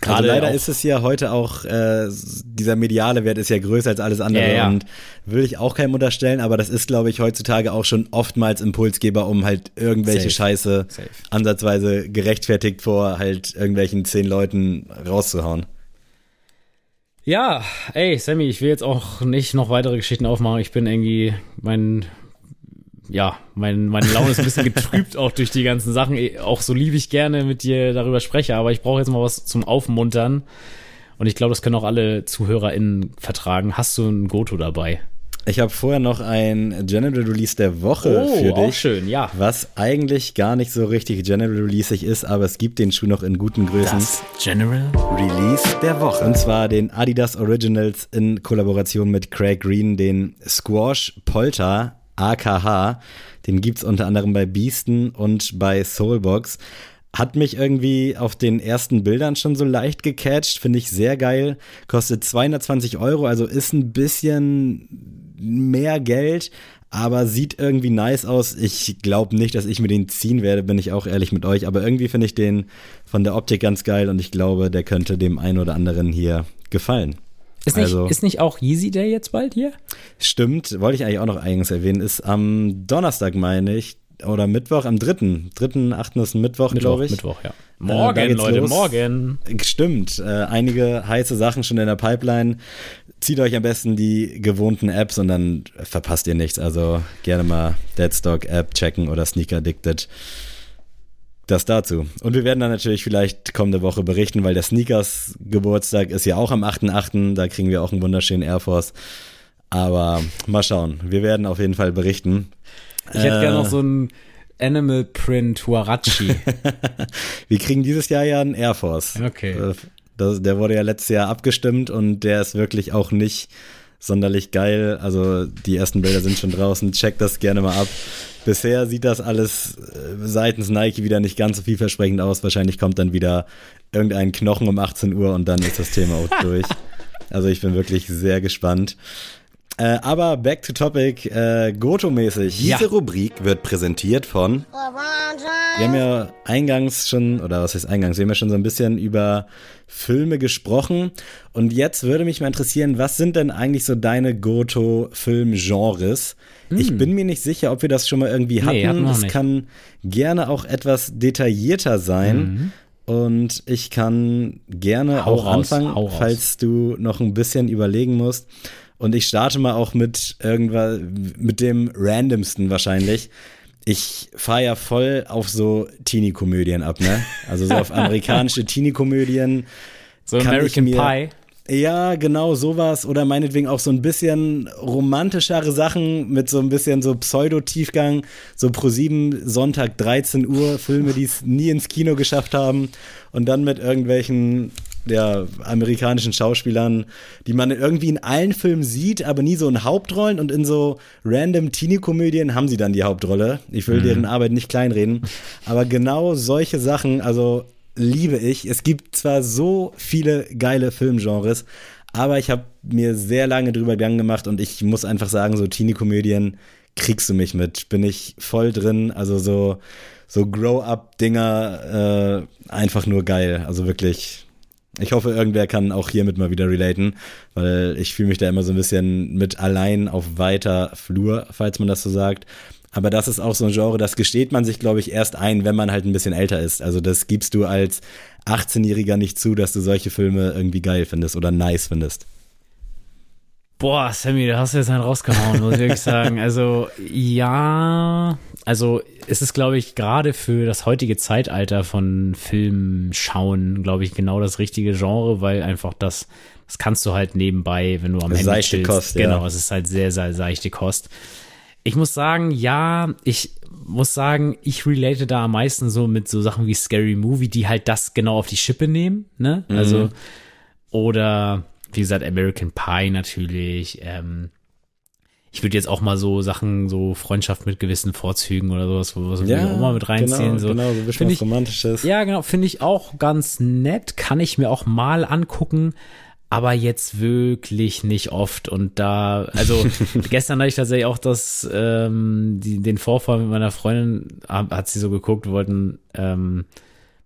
S2: Gerade also leider ist es ja heute auch, äh, dieser mediale Wert ist ja größer als alles andere ja, ja. und will ich auch keinem unterstellen, aber das ist, glaube ich, heutzutage auch schon oftmals Impulsgeber, um halt irgendwelche Safe. Scheiße Safe. ansatzweise gerechtfertigt vor halt irgendwelchen zehn Leuten rauszuhauen.
S1: Ja, ey, Sammy, ich will jetzt auch nicht noch weitere Geschichten aufmachen. Ich bin irgendwie, mein ja, mein, meine Laune ist ein bisschen getrübt auch durch die ganzen Sachen. Auch so lieb ich gerne mit dir darüber spreche, aber ich brauche jetzt mal was zum Aufmuntern. Und ich glaube, das können auch alle ZuhörerInnen vertragen. Hast du ein Goto dabei?
S2: Ich habe vorher noch ein General Release der Woche oh, für dich. Auch
S1: schön, ja.
S2: Was eigentlich gar nicht so richtig General Releaseig ist, aber es gibt den Schuh noch in guten Größen. Das
S1: General Release der Woche.
S2: Und zwar den Adidas Originals in Kollaboration mit Craig Green, den Squash Polter AKH. Den gibt es unter anderem bei Beasten und bei Soulbox. Hat mich irgendwie auf den ersten Bildern schon so leicht gecatcht, finde ich sehr geil. Kostet 220 Euro, also ist ein bisschen mehr Geld, aber sieht irgendwie nice aus. Ich glaube nicht, dass ich mir den ziehen werde, bin ich auch ehrlich mit euch, aber irgendwie finde ich den von der Optik ganz geil und ich glaube, der könnte dem einen oder anderen hier gefallen.
S1: Ist nicht, also, ist nicht auch Yeezy Day jetzt bald hier?
S2: Stimmt, wollte ich eigentlich auch noch eigens erwähnen. Ist am Donnerstag, meine ich, oder Mittwoch, am 3. 3. 8. ist ein Mittwoch, Mittwoch glaube ich.
S1: Mittwoch, ja. Äh, morgen, äh, Leute, los. morgen.
S2: Stimmt, äh, einige heiße Sachen schon in der Pipeline. Zieht euch am besten die gewohnten Apps und dann verpasst ihr nichts. Also gerne mal Deadstock App checken oder Sneaker Addicted. Das dazu. Und wir werden dann natürlich vielleicht kommende Woche berichten, weil der Sneakers Geburtstag ist ja auch am 8.8. Da kriegen wir auch einen wunderschönen Air Force. Aber mal schauen. Wir werden auf jeden Fall berichten.
S1: Ich hätte äh, gerne noch so ein Animal Print Huarachi.
S2: wir kriegen dieses Jahr ja einen Air Force.
S1: Okay. Äh,
S2: Das, der wurde ja letztes Jahr abgestimmt und der ist wirklich auch nicht sonderlich geil. Also die ersten Bilder sind schon draußen. Checkt das gerne mal ab. Bisher sieht das alles äh, seitens Nike wieder nicht ganz so vielversprechend aus. Wahrscheinlich kommt dann wieder irgendein Knochen um 18 Uhr und dann ist das Thema auch durch. Also ich bin wirklich sehr gespannt. Äh, aber back to topic, äh, Goto-mäßig.
S1: Ja.
S2: Diese Rubrik wird präsentiert von. Wir haben ja eingangs schon, oder was heißt eingangs, wir haben ja schon so ein bisschen über Filme gesprochen. Und jetzt würde mich mal interessieren, was sind denn eigentlich so deine Goto-Film-Genres? Ich bin mir nicht sicher, ob wir das schon mal irgendwie hatten.
S1: Hm. noch
S2: es
S1: nicht.
S2: kann gerne auch etwas detaillierter sein. Und ich kann gerne
S1: Mhm. Hau
S2: auch
S1: raus,
S2: anfangen, falls du noch ein bisschen überlegen musst. Und ich starte mal auch mit irgendwas, mit dem randomsten wahrscheinlich. Ich fahre ja voll auf so Teenie-Komödien ab, ne? Also so auf amerikanische Teenie-Komödien.
S1: So American Pie.
S2: Ja, genau sowas. Oder meinetwegen auch so ein bisschen romantischere Sachen mit so ein bisschen so Pseudo-Tiefgang. So pro 7 Sonntag 13 Uhr Filme, die es nie ins Kino geschafft haben. Und dann mit irgendwelchen ja, amerikanischen Schauspielern, die man irgendwie in allen Filmen sieht, aber nie so in Hauptrollen. Und in so random Teenie-Komödien haben sie dann die Hauptrolle. Ich will deren Arbeit nicht kleinreden. Aber genau solche Sachen, also liebe ich. Es gibt zwar so viele geile Filmgenres, aber ich habe mir sehr lange drüber Gedanken gemacht und ich muss einfach sagen, so Teenie-Komödien kriegst du mich mit. Bin ich voll drin. Also so, so Grow-Up-Dinger, äh, einfach nur geil. Also wirklich. Ich hoffe, irgendwer kann auch hiermit mal wieder relaten, weil ich fühle mich da immer so ein bisschen mit allein auf weiter Flur, falls man das so sagt. Aber das ist auch so ein Genre, das gesteht man sich, glaube ich, erst ein, wenn man halt ein bisschen älter ist. Also das gibst du als 18-Jähriger nicht zu, dass du solche Filme irgendwie geil findest oder nice findest.
S1: Boah, Sammy, da hast du jetzt einen rausgehauen, muss ich wirklich sagen. Also, ja, also es ist, glaube ich, gerade für das heutige Zeitalter von Filmschauen, glaube ich, genau das richtige Genre, weil einfach das, das kannst du halt nebenbei, wenn du am Handy
S2: Seichte
S1: chillst.
S2: Kost, ja.
S1: Genau, es ist halt sehr, sehr seichte Kost. Ich muss sagen, ja, ich muss sagen, ich relate da am meisten so mit so Sachen wie Scary Movie, die halt das genau auf die Schippe nehmen, ne? Also, oder wie gesagt, American Pie natürlich. Ähm, ich würde jetzt auch mal so Sachen, so Freundschaft mit gewissen Vorzügen oder sowas, wo was ja, auch mal mit reinziehen.
S2: genau,
S1: so.
S2: genau, so ein bisschen was Romantisches.
S1: ja, genau, finde ich auch ganz nett, kann ich mir auch mal angucken, aber jetzt wirklich nicht oft. Und da, also gestern hatte ich tatsächlich auch das, ähm, die, den Vorfall mit meiner Freundin, hat, sie so geguckt, wollten ähm,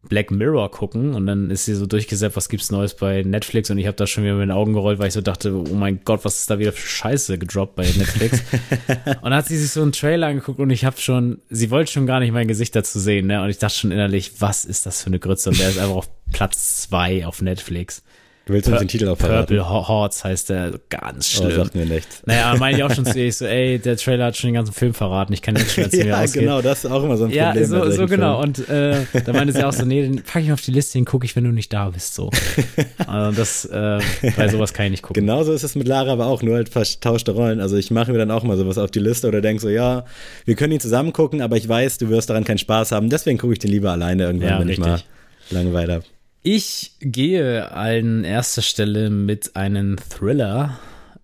S1: Black Mirror gucken und dann ist sie so durchgesetzt, was gibt's Neues bei Netflix und ich habe da schon wieder mit den Augen gerollt, weil ich so dachte, oh mein Gott, was ist da wieder für Scheiße gedroppt bei Netflix. und dann hat sie sich so einen Trailer angeguckt und ich habe schon, sie wollte schon gar nicht mein Gesicht dazu sehen, ne? Und ich dachte schon innerlich, was ist das für eine Grütze? Und der ist einfach auf Platz zwei auf Netflix.
S2: Du willst uns den Titel auch verraten?
S1: Purple Hearts heißt der, ganz
S2: Oh,
S1: schlimm.
S2: sagt mir nichts.
S1: naja, meine ich auch schon zu ich so, ey, der Trailer hat schon den ganzen Film verraten, ich kann jetzt schon erzählen, er
S2: Ja,
S1: ausgeht.
S2: genau, das ist auch immer so ein
S1: Ja,
S2: Problem. bei
S1: so, so genau.
S2: Filmen.
S1: Und äh, da meinte sie auch so, nee, den packe ich auf die Liste, den gucke ich, wenn du nicht da bist. So. Also das, äh, bei sowas kann ich nicht gucken.
S2: Genauso ist es mit Lara aber auch, nur halt vertauschte Rollen. Also ich mache mir dann auch mal sowas auf die Liste oder denk so, ja, wir können ihn zusammen gucken, aber ich weiß, du wirst daran keinen Spaß haben. Deswegen gucke ich den lieber alleine irgendwann,
S1: Ja,
S2: wenn ich mal
S1: richtig.
S2: Langeweile habe.
S1: Ich gehe an erster Stelle mit einem Thriller.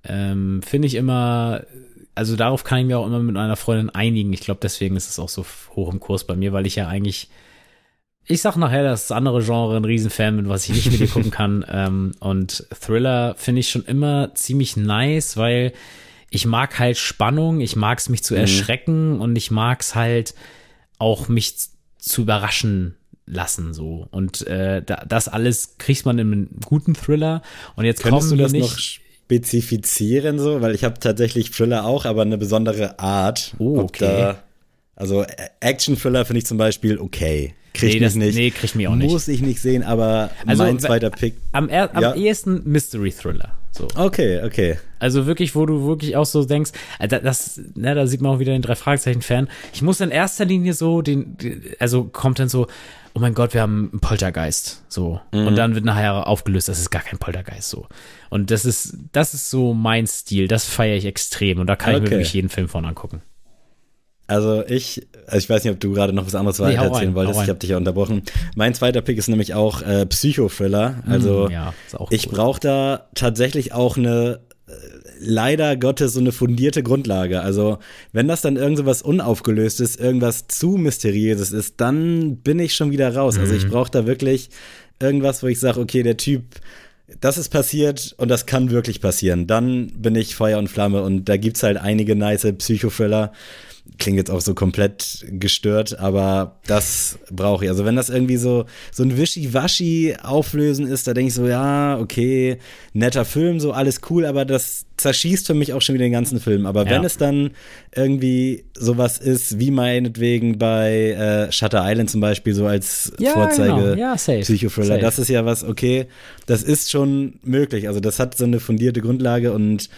S1: Ähm, Finde ich immer, also darauf kann ich mir auch immer mit meiner Freundin einigen. Ich glaube, deswegen ist es auch so hoch im Kurs bei mir, weil ich ja eigentlich, ich sag nachher, dass das andere Genre ein Riesenfan bin, was ich nicht mit dir gucken kann. Ähm, und Thriller finde ich schon immer ziemlich nice, weil ich mag halt Spannung, ich mag es mich zu erschrecken und ich mag es halt auch mich zu überraschen lassen so und äh, da, das alles kriegt man in einem guten Thriller und jetzt kommen
S2: du das
S1: nicht
S2: noch spezifizieren so? Weil ich habe tatsächlich Thriller auch, aber eine besondere Art.
S1: Oh, okay.
S2: Da, also Action-Thriller finde ich zum Beispiel okay. Kriegt
S1: Nee, das-
S2: nicht.
S1: nee, kriegt mich auch nicht.
S2: Muss ich nicht sehen, aber
S1: Also,
S2: mein
S1: we-
S2: zweiter Pick.
S1: am, am
S2: Ja.
S1: ehesten Mystery Thriller so
S2: Okay, okay.
S1: Also wirklich, wo du wirklich auch so denkst, äh, da- das, ne, da sieht man auch wieder den drei Fragezeichen Fan. Ich muss in erster Linie so den, also kommt dann so, oh mein Gott, wir haben einen Poltergeist, so.
S2: Mhm.
S1: Und dann wird nachher aufgelöst, das ist gar kein Poltergeist, so. Und das ist, das ist so mein Stil, das feiere ich extrem und da kann ich mir
S2: Okay.
S1: wirklich jeden Film von angucken.
S2: Also ich, also ich weiß nicht, ob du gerade noch was anderes nee, erzählen wolltest. Ich habe dich ja unterbrochen. Mein zweiter Pick ist nämlich auch äh, Psychothriller. Also mm, ja, ich brauche da tatsächlich auch eine äh, leider Gottes so eine fundierte Grundlage. Also, wenn das dann irgend so was Unaufgelöstes, irgendwas zu Mysteriöses ist, dann bin ich schon wieder raus. Mhm. Also, ich mhm. brauche da wirklich irgendwas, wo ich sage, okay, der Typ, das ist passiert und das kann wirklich passieren. Dann bin ich Feuer und Flamme und da gibt's halt einige nice Psychothriller klingt jetzt auch so komplett gestört, aber das brauche ich. Also wenn das irgendwie so, so ein Wischi-Waschi auflösen ist, da denke ich so, ja, okay, netter Film, so alles cool, aber das zerschießt für mich auch schon wieder den ganzen Film. Aber ja. wenn es dann irgendwie sowas ist, wie meinetwegen bei äh, Shutter Island zum Beispiel, so als ja, Vorzeige genau. ja, Psychothriller, das ist ja was, okay, das ist schon möglich. Also das hat so eine fundierte Grundlage und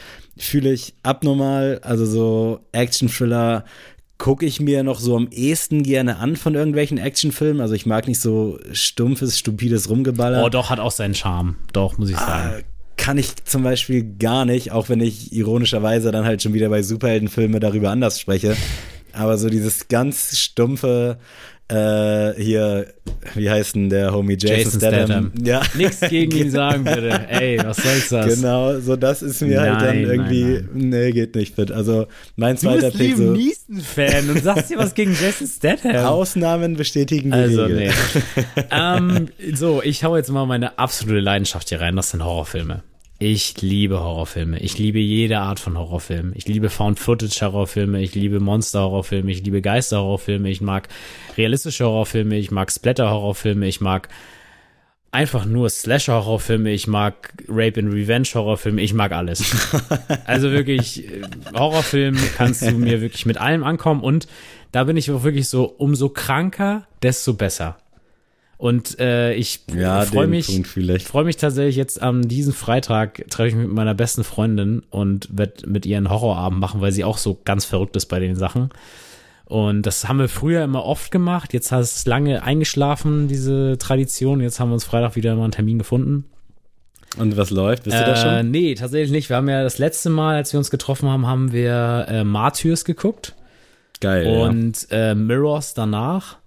S2: fühle ich abnormal. Also so Action-Thriller gucke ich mir noch so am ehesten gerne an von irgendwelchen Actionfilmen. Also ich mag nicht so stumpfes, stupides Rumgeballer.
S1: Oh, doch, hat auch seinen Charme. Doch, muss ich ah, sagen. Ah,
S2: kann ich zum Beispiel gar nicht, auch wenn ich ironischerweise dann halt schon wieder bei Superheldenfilmen darüber anders spreche. Aber so dieses ganz stumpfe, äh, hier, wie heißt denn der Homie Jason, Jason Statham? Statham.
S1: Ja. Nichts gegen ihn sagen, bitte. Ey, was soll's das?
S2: Genau, so das ist mir nein, halt dann irgendwie, nein, nein. nee, geht nicht fit. Also mein zweiter
S1: du bist
S2: Pick
S1: so. Neeson-Fan und sagst dir was gegen Jason Statham.
S2: Ausnahmen bestätigen die also, Regel.
S1: Nee. ähm, so, ich hau jetzt mal meine absolute Leidenschaft hier rein, das sind Horrorfilme. Ich liebe Horrorfilme. Ich liebe jede Art von Horrorfilmen. Ich liebe Found-Footage-Horrorfilme. Ich liebe Monster-Horrorfilme. Ich liebe Geister-Horrorfilme. Ich mag realistische Horrorfilme. Ich mag Splatter-Horrorfilme. Ich mag einfach nur Slasher-Horrorfilme. Ich mag Rape and Revenge-Horrorfilme. Ich mag alles. also wirklich, äh, Horrorfilm kannst du mir wirklich mit allem ankommen. Und da bin ich auch wirklich so, umso kranker, desto besser. Und äh, ich ja, freue mich, freue mich tatsächlich jetzt am diesen Freitag treffe ich mich mit meiner besten Freundin und werde mit ihr einen Horrorabend machen, weil sie auch so ganz verrückt ist bei den Sachen. Und das haben wir früher immer oft gemacht. Jetzt hat es lange eingeschlafen, diese Tradition. Jetzt haben wir uns Freitag wieder mal einen Termin gefunden.
S2: Und was läuft? Bist du da schon?
S1: Äh, nee, tatsächlich nicht. Wir haben ja das letzte Mal, als wir uns getroffen haben, haben wir äh, Martyrs geguckt.
S2: Geil.
S1: Und ja. äh, Mirrors danach.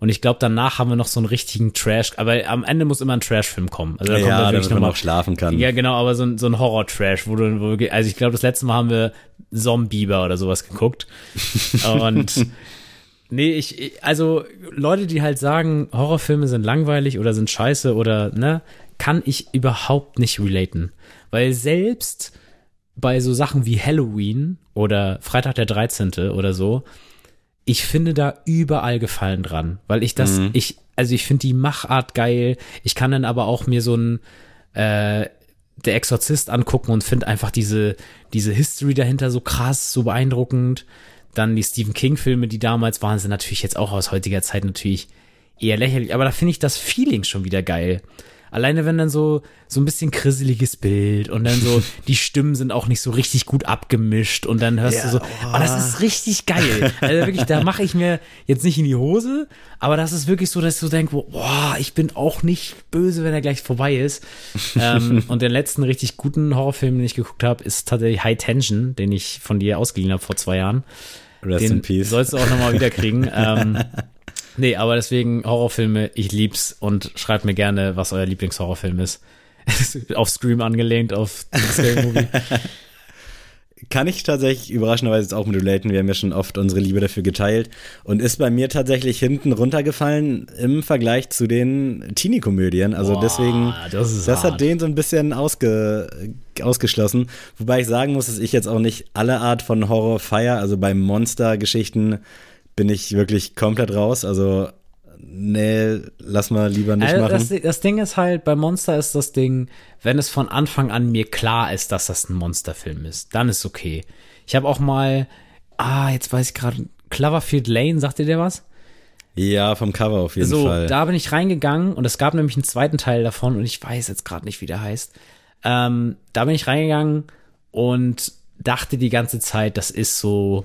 S1: Und ich glaube, danach haben wir noch so einen richtigen Trash, aber am Ende muss immer ein Trash-Film kommen.
S2: Also da ja, kommt ja, damit man auch schlafen kann.
S1: Ja, genau, aber so ein, so ein Horror-Trash, wo du, wo wir, also ich glaube, das letzte Mal haben wir Zombieber oder sowas geguckt. Und nee, ich, also Leute, die halt sagen, Horrorfilme sind langweilig oder sind scheiße oder, ne, kann ich überhaupt nicht relaten. Weil selbst bei so Sachen wie Halloween oder Freitag der 13. oder so, ich finde da überall Gefallen dran, weil ich das, mhm. ich, also ich finde die Machart geil. Ich kann dann aber auch mir so ein äh, der Exorzist angucken und finde einfach diese, diese History dahinter so krass, so beeindruckend. Dann die Stephen King-Filme, die damals waren, sind natürlich jetzt auch aus heutiger Zeit natürlich eher lächerlich, aber da finde ich das Feeling schon wieder geil. Alleine wenn dann so, so ein bisschen krisseliges Bild und dann so, die Stimmen sind auch nicht so richtig gut abgemischt und dann hörst ja, du so, oh. oh, das ist richtig geil. Also wirklich, da mache ich mir jetzt nicht in die Hose, aber das ist wirklich so, dass so denke, boah, ich bin auch nicht böse, wenn er gleich vorbei ist. ähm, und den letzten richtig guten Horrorfilm, den ich geguckt habe, ist tatsächlich High Tension, den ich von dir ausgeliehen habe vor zwei Jahren.
S2: Rest den in Peace.
S1: sollst du auch nochmal wieder kriegen. ähm, Nee, aber deswegen Horrorfilme, ich lieb's und schreibt mir gerne, was euer Lieblingshorrorfilm ist. auf Scream angelehnt, auf Scary Movie.
S2: Kann ich tatsächlich überraschenderweise jetzt auch mit relaten. Wir haben ja schon oft unsere Liebe dafür geteilt und ist bei mir tatsächlich hinten runtergefallen im Vergleich zu den Teenie-Komödien. Also Boah, deswegen, das, das hat den so ein bisschen ausge, ausgeschlossen. Wobei ich sagen muss, dass ich jetzt auch nicht alle Art von Horror feier. Also bei Monster-Geschichten bin ich wirklich komplett raus. Also, nee, lass mal lieber nicht also machen.
S1: Das, das, Ding ist halt, bei Monster ist das Ding, wenn es von Anfang an mir klar ist, dass das ein Monsterfilm ist, dann ist okay. Ich habe auch mal, ah, jetzt weiß ich gerade, Cloverfield Lane, sagt ihr der was?
S2: Ja, vom Cover auf jeden
S1: so,
S2: Fall.
S1: Da bin ich reingegangen und es gab nämlich einen zweiten Teil davon und ich weiß jetzt gerade nicht, wie der heißt. Ähm, da bin ich reingegangen und dachte die ganze Zeit, das ist so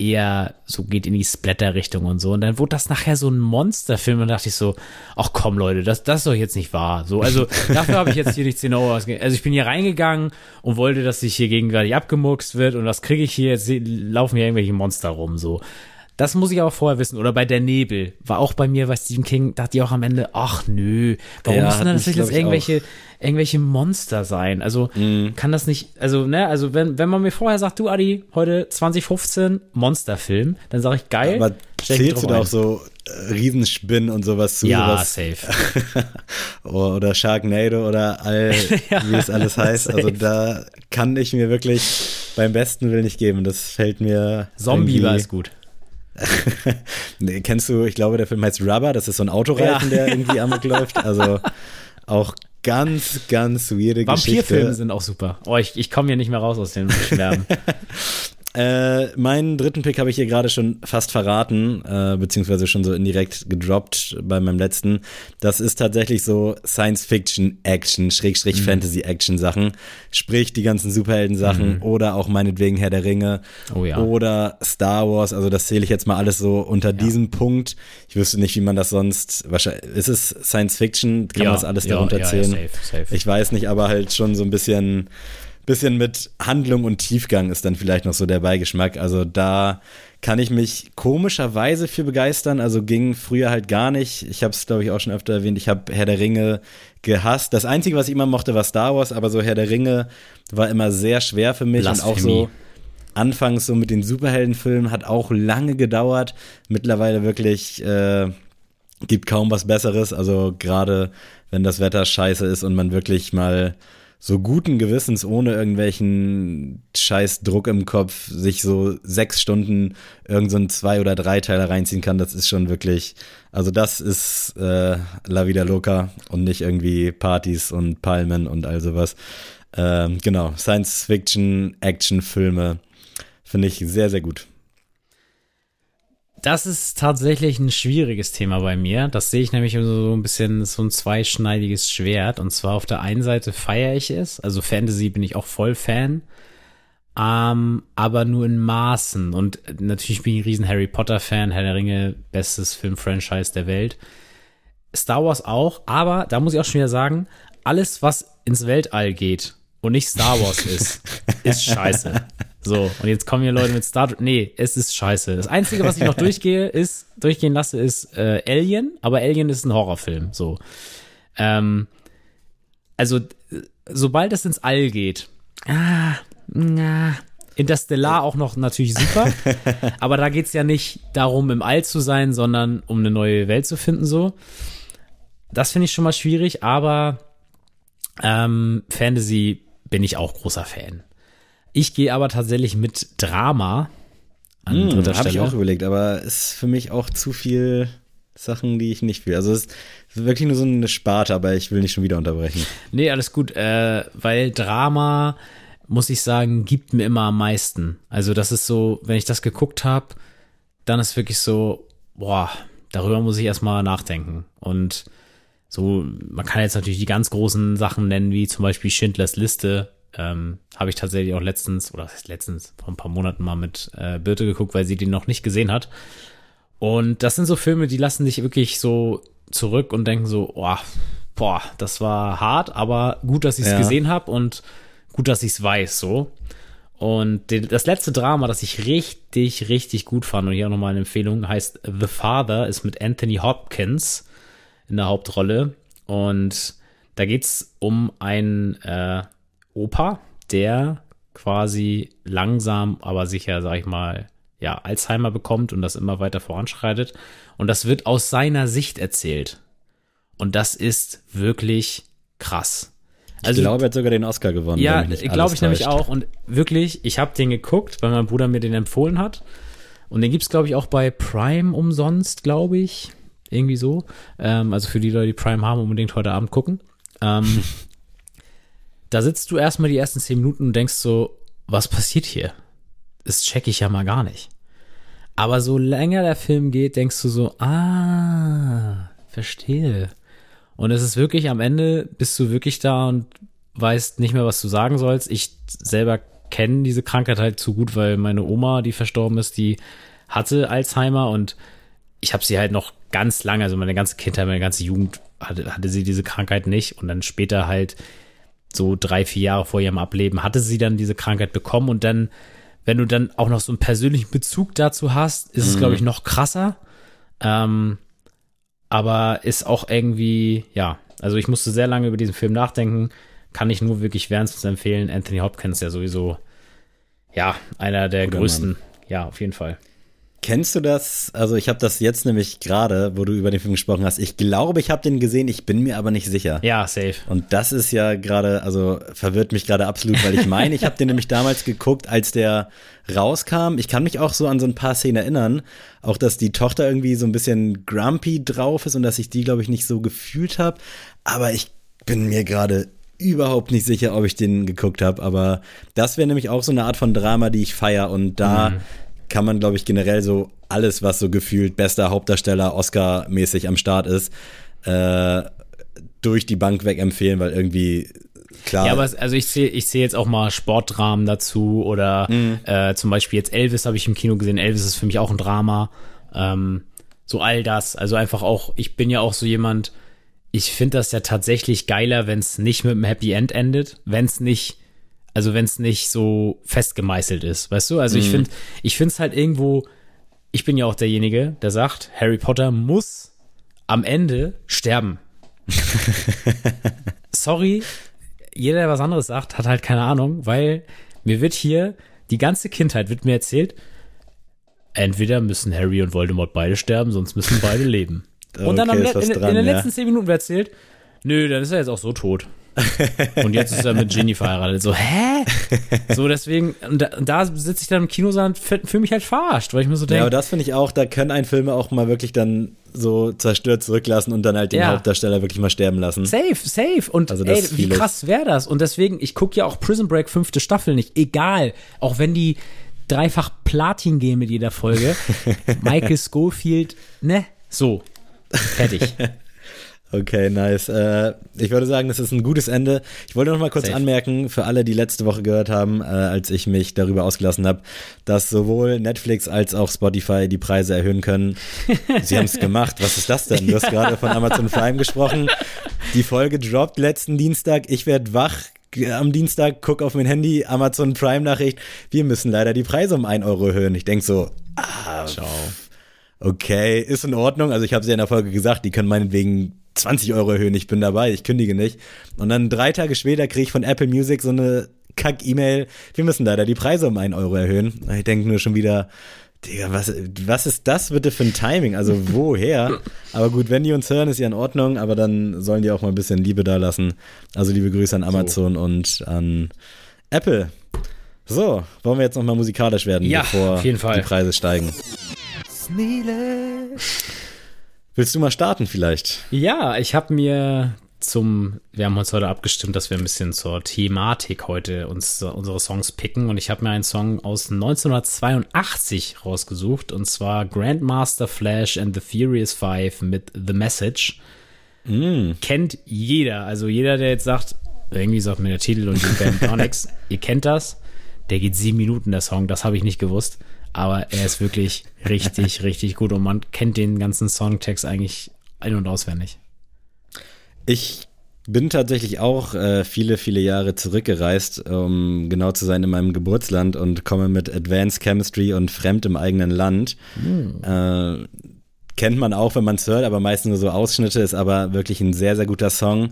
S1: eher so geht in die Splatter-Richtung und so. Und dann wurde das nachher so ein Monsterfilm und dachte ich so, ach komm Leute, das, das ist doch jetzt nicht wahr. So, also dafür habe ich jetzt hier nicht 10 Euro ausgegeben. Also ich bin hier reingegangen und wollte, dass sich hier gegenseitig abgemuckst wird und was kriege ich hier? Jetzt laufen hier irgendwelche Monster rum, so. Das muss ich auch vorher wissen. Oder bei Der Nebel. War auch bei mir bei Stephen King, dachte ich auch am Ende, ach nö, warum
S2: Ja,
S1: müssen das jetzt
S2: glaub ich,
S1: irgendwelche, irgendwelche Monster sein? Also
S2: Mhm.
S1: kann das nicht, also, ne, also wenn, wenn man mir vorher sagt, du Adi, heute 2015 Monsterfilm, dann sage ich geil.
S2: Aber zählst du da auch so äh, Riesenspinnen und sowas zu?
S1: Ja,
S2: sowas,
S1: safe.
S2: oder Sharknado oder all, wie es alles heißt. Also
S1: safe.
S2: da kann ich mir wirklich beim besten Willen nicht geben. Das fällt mir.
S1: Zombie war es gut.
S2: Nee, Kennst du, ich glaube, der Film heißt Rubber, das ist so ein Autoreifen,
S1: Ja.
S2: der irgendwie amok läuft. Also auch ganz, ganz weirde
S1: Vampirfilme
S2: Geschichte.
S1: sind auch super. Oh, ich, ich komme hier nicht mehr raus aus den Schwärmen.
S2: Äh, meinen dritten Pick habe ich hier gerade schon fast verraten, äh, beziehungsweise schon so indirekt gedroppt bei meinem letzten. Das ist tatsächlich so Science-Fiction-Action, Schrägstrich Fantasy-Action-Sachen. Sprich die ganzen Superhelden-Sachen oder auch meinetwegen Herr der Ringe
S1: Oh ja.
S2: oder Star Wars. Also das zähle ich jetzt mal alles so unter diesem Punkt. Ich wüsste nicht, wie man das sonst, wahrscheinlich, ist es Science-Fiction? Kann man das alles
S1: ja,
S2: darunter
S1: ja, ja,
S2: zählen?
S1: safe, safe.
S2: Ich weiß nicht, aber halt schon so ein bisschen, bisschen mit Handlung und Tiefgang ist dann vielleicht noch so der Beigeschmack. Also da kann ich mich komischerweise für begeistern. Also ging früher halt gar nicht. Ich habe es, glaube ich, auch schon öfter erwähnt. Ich habe Herr der Ringe gehasst. Das Einzige, was ich immer mochte, war Star Wars, aber so Herr der Ringe war immer sehr schwer für mich und auch
S1: Blasphemie.
S2: so anfangs so mit den Superheldenfilmen hat auch lange gedauert. Mittlerweile wirklich äh, gibt kaum was Besseres. Also gerade wenn das Wetter scheiße ist und man wirklich mal so guten Gewissens ohne irgendwelchen scheiß Druck im Kopf sich so sechs Stunden irgend so zwei oder drei Teiler reinziehen kann, das ist schon wirklich, also das ist äh, La Vida Loca und nicht irgendwie Partys und Palmen und all sowas. Ähm, genau, Science-Fiction, Action-Filme finde ich sehr, sehr gut.
S1: Das ist tatsächlich ein schwieriges Thema bei mir. Das sehe ich nämlich so ein bisschen so ein zweischneidiges Schwert. Und zwar auf der einen Seite feiere ich es. Also Fantasy bin ich auch voll Fan. Ähm, aber nur in Maßen. Und natürlich bin ich ein riesen Harry Potter Fan. Herr der Ringe, bestes Filmfranchise der Welt. Star Wars auch. Aber da muss ich auch schon wieder sagen, alles, was ins Weltall geht und nicht Star Wars ist, ist scheiße. So, und jetzt kommen hier Leute mit Star Nee, es ist scheiße. Das Einzige, was ich noch durchgehe, ist, durchgehen lasse, ist äh, Alien, aber Alien ist ein Horrorfilm. So. Ähm, also, sobald es ins All geht, ah, na, Interstellar auch noch natürlich super, aber da geht's ja nicht darum, im All zu sein, sondern um eine neue Welt zu finden, so. Das finde ich schon mal schwierig, aber ähm, Fantasy bin ich auch großer Fan. Ich gehe aber tatsächlich mit Drama an
S2: Hm,
S1: dritter
S2: Habe ich
S1: Stelle.
S2: auch überlegt, aber ist für mich auch zu viel Sachen, die ich nicht will. Also es ist wirklich nur so eine Sparte, aber ich will nicht schon wieder unterbrechen.
S1: Nee, alles gut, äh, weil Drama, muss ich sagen, gibt mir immer am meisten. Also das ist so, wenn ich das geguckt habe, dann ist wirklich so, boah, darüber muss ich erstmal nachdenken. Und so, man kann jetzt natürlich die ganz großen Sachen nennen, wie zum Beispiel Schindlers Liste. Ähm, habe ich tatsächlich auch letztens, oder letztens, vor ein paar Monaten mal mit äh, Birte geguckt, weil sie den noch nicht gesehen hat. Und das sind so Filme, die lassen dich wirklich so zurück und denken so, oh, boah, das war hart, aber gut, dass ich es
S2: Ja.
S1: gesehen habe und gut, dass ich es weiß, so. Und das letzte Drama, das ich richtig, richtig gut fand, und hier auch nochmal eine Empfehlung, heißt The Father, ist mit Anthony Hopkins in der Hauptrolle. Und da geht's um einen äh, Opa, der quasi langsam, aber sicher, sag ich mal, ja, Alzheimer bekommt und das immer weiter voranschreitet. Und das wird aus seiner Sicht erzählt. Und das ist wirklich krass.
S2: ich glaube, er hat sogar den Oscar gewonnen.
S1: Ja, glaube ich nämlich auch. Und wirklich, ich habe den geguckt, weil mein Bruder mir den empfohlen hat. Und den gibt's glaube ich, auch bei Prime umsonst, glaube ich. Irgendwie so. Ähm, also für die Leute, die Prime haben, unbedingt heute Abend gucken. Ähm, da sitzt du erstmal die ersten zehn Minuten und denkst so, was passiert hier? Das check ich ja mal gar nicht. Aber so länger der Film geht, denkst du so, ah, verstehe. Und es ist wirklich am Ende, bist du wirklich da und weißt nicht mehr, was du sagen sollst. Ich selber kenne diese Krankheit halt zu gut, weil meine Oma, die verstorben ist, die hatte Alzheimer und ich habe sie halt noch ganz lange, also meine ganze Kindheit, meine ganze Jugend hatte, hatte sie diese Krankheit nicht und dann später halt so drei, vier Jahre vor ihrem Ableben hatte sie dann diese Krankheit bekommen und dann, wenn du dann auch noch so einen persönlichen Bezug dazu hast, ist es, glaube ich, noch krasser. Ähm, aber ist auch irgendwie, ja, also ich musste sehr lange über diesen Film nachdenken. Kann ich nur wirklich wärmstens empfehlen. Anthony Hopkins ja sowieso, ja, einer der Guter größten. Mann. Ja, auf jeden Fall.
S2: Kennst du das? Also ich habe das jetzt nämlich gerade, wo du über den Film gesprochen hast. Ich glaube, ich habe den gesehen, ich bin mir aber nicht sicher.
S1: Ja, safe.
S2: Und das ist ja gerade, also verwirrt mich gerade absolut, weil ich meine, ich habe den nämlich damals geguckt, als der rauskam. Ich kann mich auch so an so ein paar Szenen erinnern, auch dass die Tochter irgendwie so ein bisschen grumpy drauf ist und dass ich die, glaube ich, nicht so gefühlt habe. Aber ich bin mir gerade überhaupt nicht sicher, ob ich den geguckt habe, aber das wäre nämlich auch so eine Art von Drama, die ich feier und da mhm kann man, glaube ich, generell so alles, was so gefühlt bester Hauptdarsteller Oscar-mäßig am Start ist, äh, durch die Bank weg empfehlen, weil irgendwie klar.
S1: Ja, aber also ich sehe ich sehe jetzt auch mal Sportdramen dazu oder mhm. äh, zum Beispiel jetzt Elvis habe ich im Kino gesehen. Elvis ist für mich auch ein Drama. Ähm, so all das. Also einfach auch, ich bin ja auch so jemand, ich finde das ja tatsächlich geiler, wenn es nicht mit einem Happy End endet, wenn es nicht also wenn es nicht so festgemeißelt ist, weißt du? Also mhm. ich finde, ich finde es halt irgendwo, ich bin ja auch derjenige, der sagt, Harry Potter muss am Ende sterben. Sorry, jeder, der was anderes sagt, hat halt keine Ahnung, weil mir wird hier die ganze Kindheit wird mir erzählt, entweder müssen Harry und Voldemort beide sterben, sonst müssen beide leben. und okay, dann am, in, in, dran, in, den letzten zehn Minuten wird erzählt, nö, dann ist er jetzt auch so tot. Und jetzt ist er mit Ginny verheiratet. So, hä? So, deswegen, und da, da sitze ich dann im Kinosaal und fühle mich halt verarscht, weil ich mir so denke. Ja,
S2: aber das finde ich auch, da können ein Filme auch mal wirklich dann so zerstört zurücklassen und dann halt den ja. Hauptdarsteller wirklich mal sterben lassen.
S1: Safe, safe. Und also ey, wie krass wäre das? Und deswegen, ich gucke ja auch Prison Break fünfte Staffel nicht. Egal. Auch wenn die dreifach Platin gehen mit jeder Folge. Michael Schofield, ne? So. Fertig.
S2: Okay, nice. Äh, ich würde sagen, das ist ein gutes Ende. Ich wollte noch mal kurz Safe. anmerken, für alle, die letzte Woche gehört haben, äh, als ich mich darüber ausgelassen habe, dass sowohl Netflix als auch Spotify die Preise erhöhen können. Sie haben es gemacht. Was ist das denn? Du hast gerade von Amazon Prime gesprochen. Die Folge droppt letzten Dienstag. Ich werde wach am Dienstag, guck auf mein Handy, Amazon Prime Nachricht. Wir müssen leider die Preise um ein Euro erhöhen. Ich denk so, ah, Ciao. okay, ist in Ordnung. Also ich habe es ja in der Folge gesagt, die können meinetwegen 20 Euro erhöhen, ich bin dabei, ich kündige nicht. Und dann drei Tage später kriege ich von Apple Music so eine Kack-E-Mail, wir müssen leider die Preise um einen Euro erhöhen. Ich denke nur schon wieder, Digga, was, was ist das bitte für ein Timing? Also woher? aber gut, wenn die uns hören, ist ja in Ordnung, aber dann sollen die auch mal ein bisschen Liebe da lassen. Also liebe Grüße an Amazon so. und an Apple. So, wollen wir jetzt nochmal musikalisch werden,
S1: ja,
S2: bevor
S1: die
S2: Preise steigen? Sneele. Willst du mal starten vielleicht?
S1: Ja, ich habe mir zum, wir haben uns heute abgestimmt, dass wir ein bisschen zur Thematik heute uns unsere Songs picken und ich habe mir einen Song aus 1982 rausgesucht und zwar Grandmaster Flash and the Furious Five mit The Message. Mm. Kennt jeder, also jeder, der jetzt sagt, irgendwie sagt mir der Titel und die Band gar nichts, ihr kennt das. Der geht sieben Minuten, der Song, das habe ich nicht gewusst aber er ist wirklich richtig, richtig gut und man kennt den ganzen Songtext eigentlich ein- und auswendig.
S2: Ich bin tatsächlich auch äh, viele, viele Jahre zurückgereist, um genau zu sein in meinem Geburtsland und komme mit Advanced Chemistry und Fremd im eigenen Land. Hm. Äh, kennt man auch, wenn man es hört, aber meistens nur so Ausschnitte, ist aber wirklich ein sehr, sehr guter Song.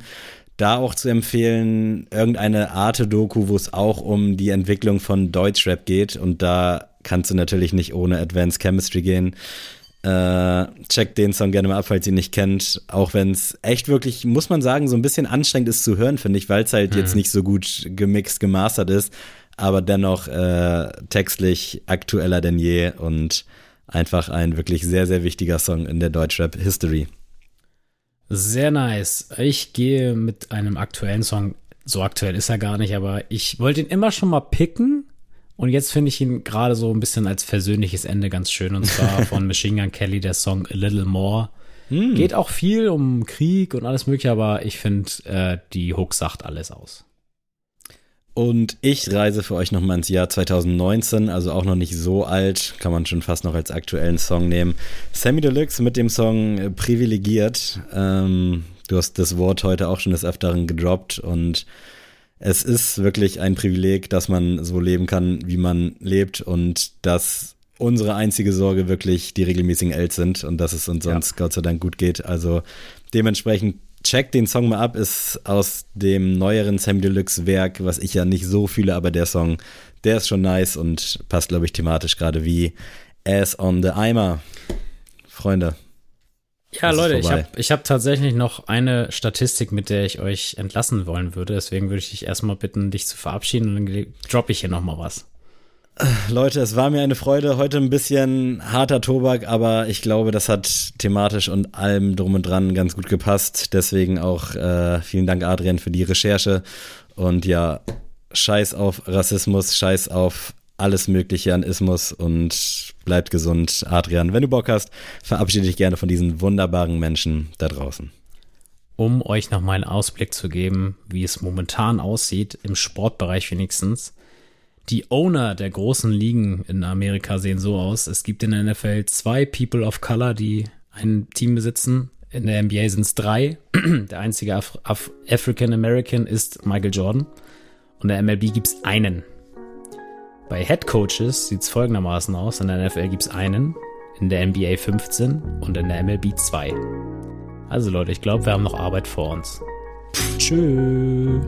S2: Da auch zu empfehlen, irgendeine Arte-Doku, wo es auch um die Entwicklung von Deutschrap geht und da kannst du natürlich nicht ohne Advanced Chemistry gehen. Äh, checkt den Song gerne mal ab, falls ihr ihn nicht kennt. Auch wenn es echt wirklich, muss man sagen, so ein bisschen anstrengend ist zu hören, finde ich, weil es halt mhm. jetzt nicht so gut gemixt, gemastert ist, aber dennoch äh, textlich aktueller denn je und einfach ein wirklich sehr, sehr wichtiger Song in der Deutschrap-History.
S1: Sehr nice. Ich gehe mit einem aktuellen Song. So aktuell ist er gar nicht, aber ich wollte ihn immer schon mal picken und jetzt finde ich ihn gerade so ein bisschen als versöhnliches Ende ganz schön. Und zwar von Machine Gun Kelly der Song A Little More. Hm. Geht auch viel um Krieg und alles mögliche, aber ich finde, äh, die Hook sagt alles aus.
S2: Und ich reise für euch nochmal ins Jahr 2019, also auch noch nicht so alt, kann man schon fast noch als aktuellen Song nehmen. Sammy Deluxe mit dem Song Privilegiert. Ähm, du hast das Wort heute auch schon des Öfteren gedroppt und es ist wirklich ein Privileg, dass man so leben kann, wie man lebt und dass unsere einzige Sorge wirklich die regelmäßigen Els sind und dass es uns sonst ja. Gott sei Dank gut geht. Also dementsprechend checkt den Song mal ab, ist aus dem neueren Sam Deluxe Werk, was ich ja nicht so fühle, aber der Song, der ist schon nice und passt, glaube ich, thematisch gerade wie Ass on the Eimer. Freunde.
S1: Ja, Leute, ich habe ich hab tatsächlich noch eine Statistik, mit der ich euch entlassen wollen würde. Deswegen würde ich dich erstmal bitten, dich zu verabschieden und dann droppe ich hier nochmal was.
S2: Leute, es war mir eine Freude. Heute ein bisschen harter Tobak, aber ich glaube, das hat thematisch und allem drum und dran ganz gut gepasst. Deswegen auch äh, vielen Dank, Adrian, für die Recherche. Und ja, scheiß auf Rassismus, scheiß auf alles Mögliche an Ismus und bleibt gesund. Adrian, wenn du Bock hast, verabschiede dich gerne von diesen wunderbaren Menschen da draußen.
S1: Um euch nochmal einen Ausblick zu geben, wie es momentan aussieht, im Sportbereich wenigstens die Owner der großen Ligen in Amerika sehen so aus. Es gibt in der NFL zwei People of Color, die ein Team besitzen. In der NBA sind es drei. Der einzige Af Af African American ist Michael Jordan. Und in der MLB gibt es einen. Bei Head Coaches sieht es folgendermaßen aus. In der NFL gibt es einen, in der NBA 15 und in der MLB 2. Also Leute, ich glaube, wir haben noch Arbeit vor uns. Tschüss.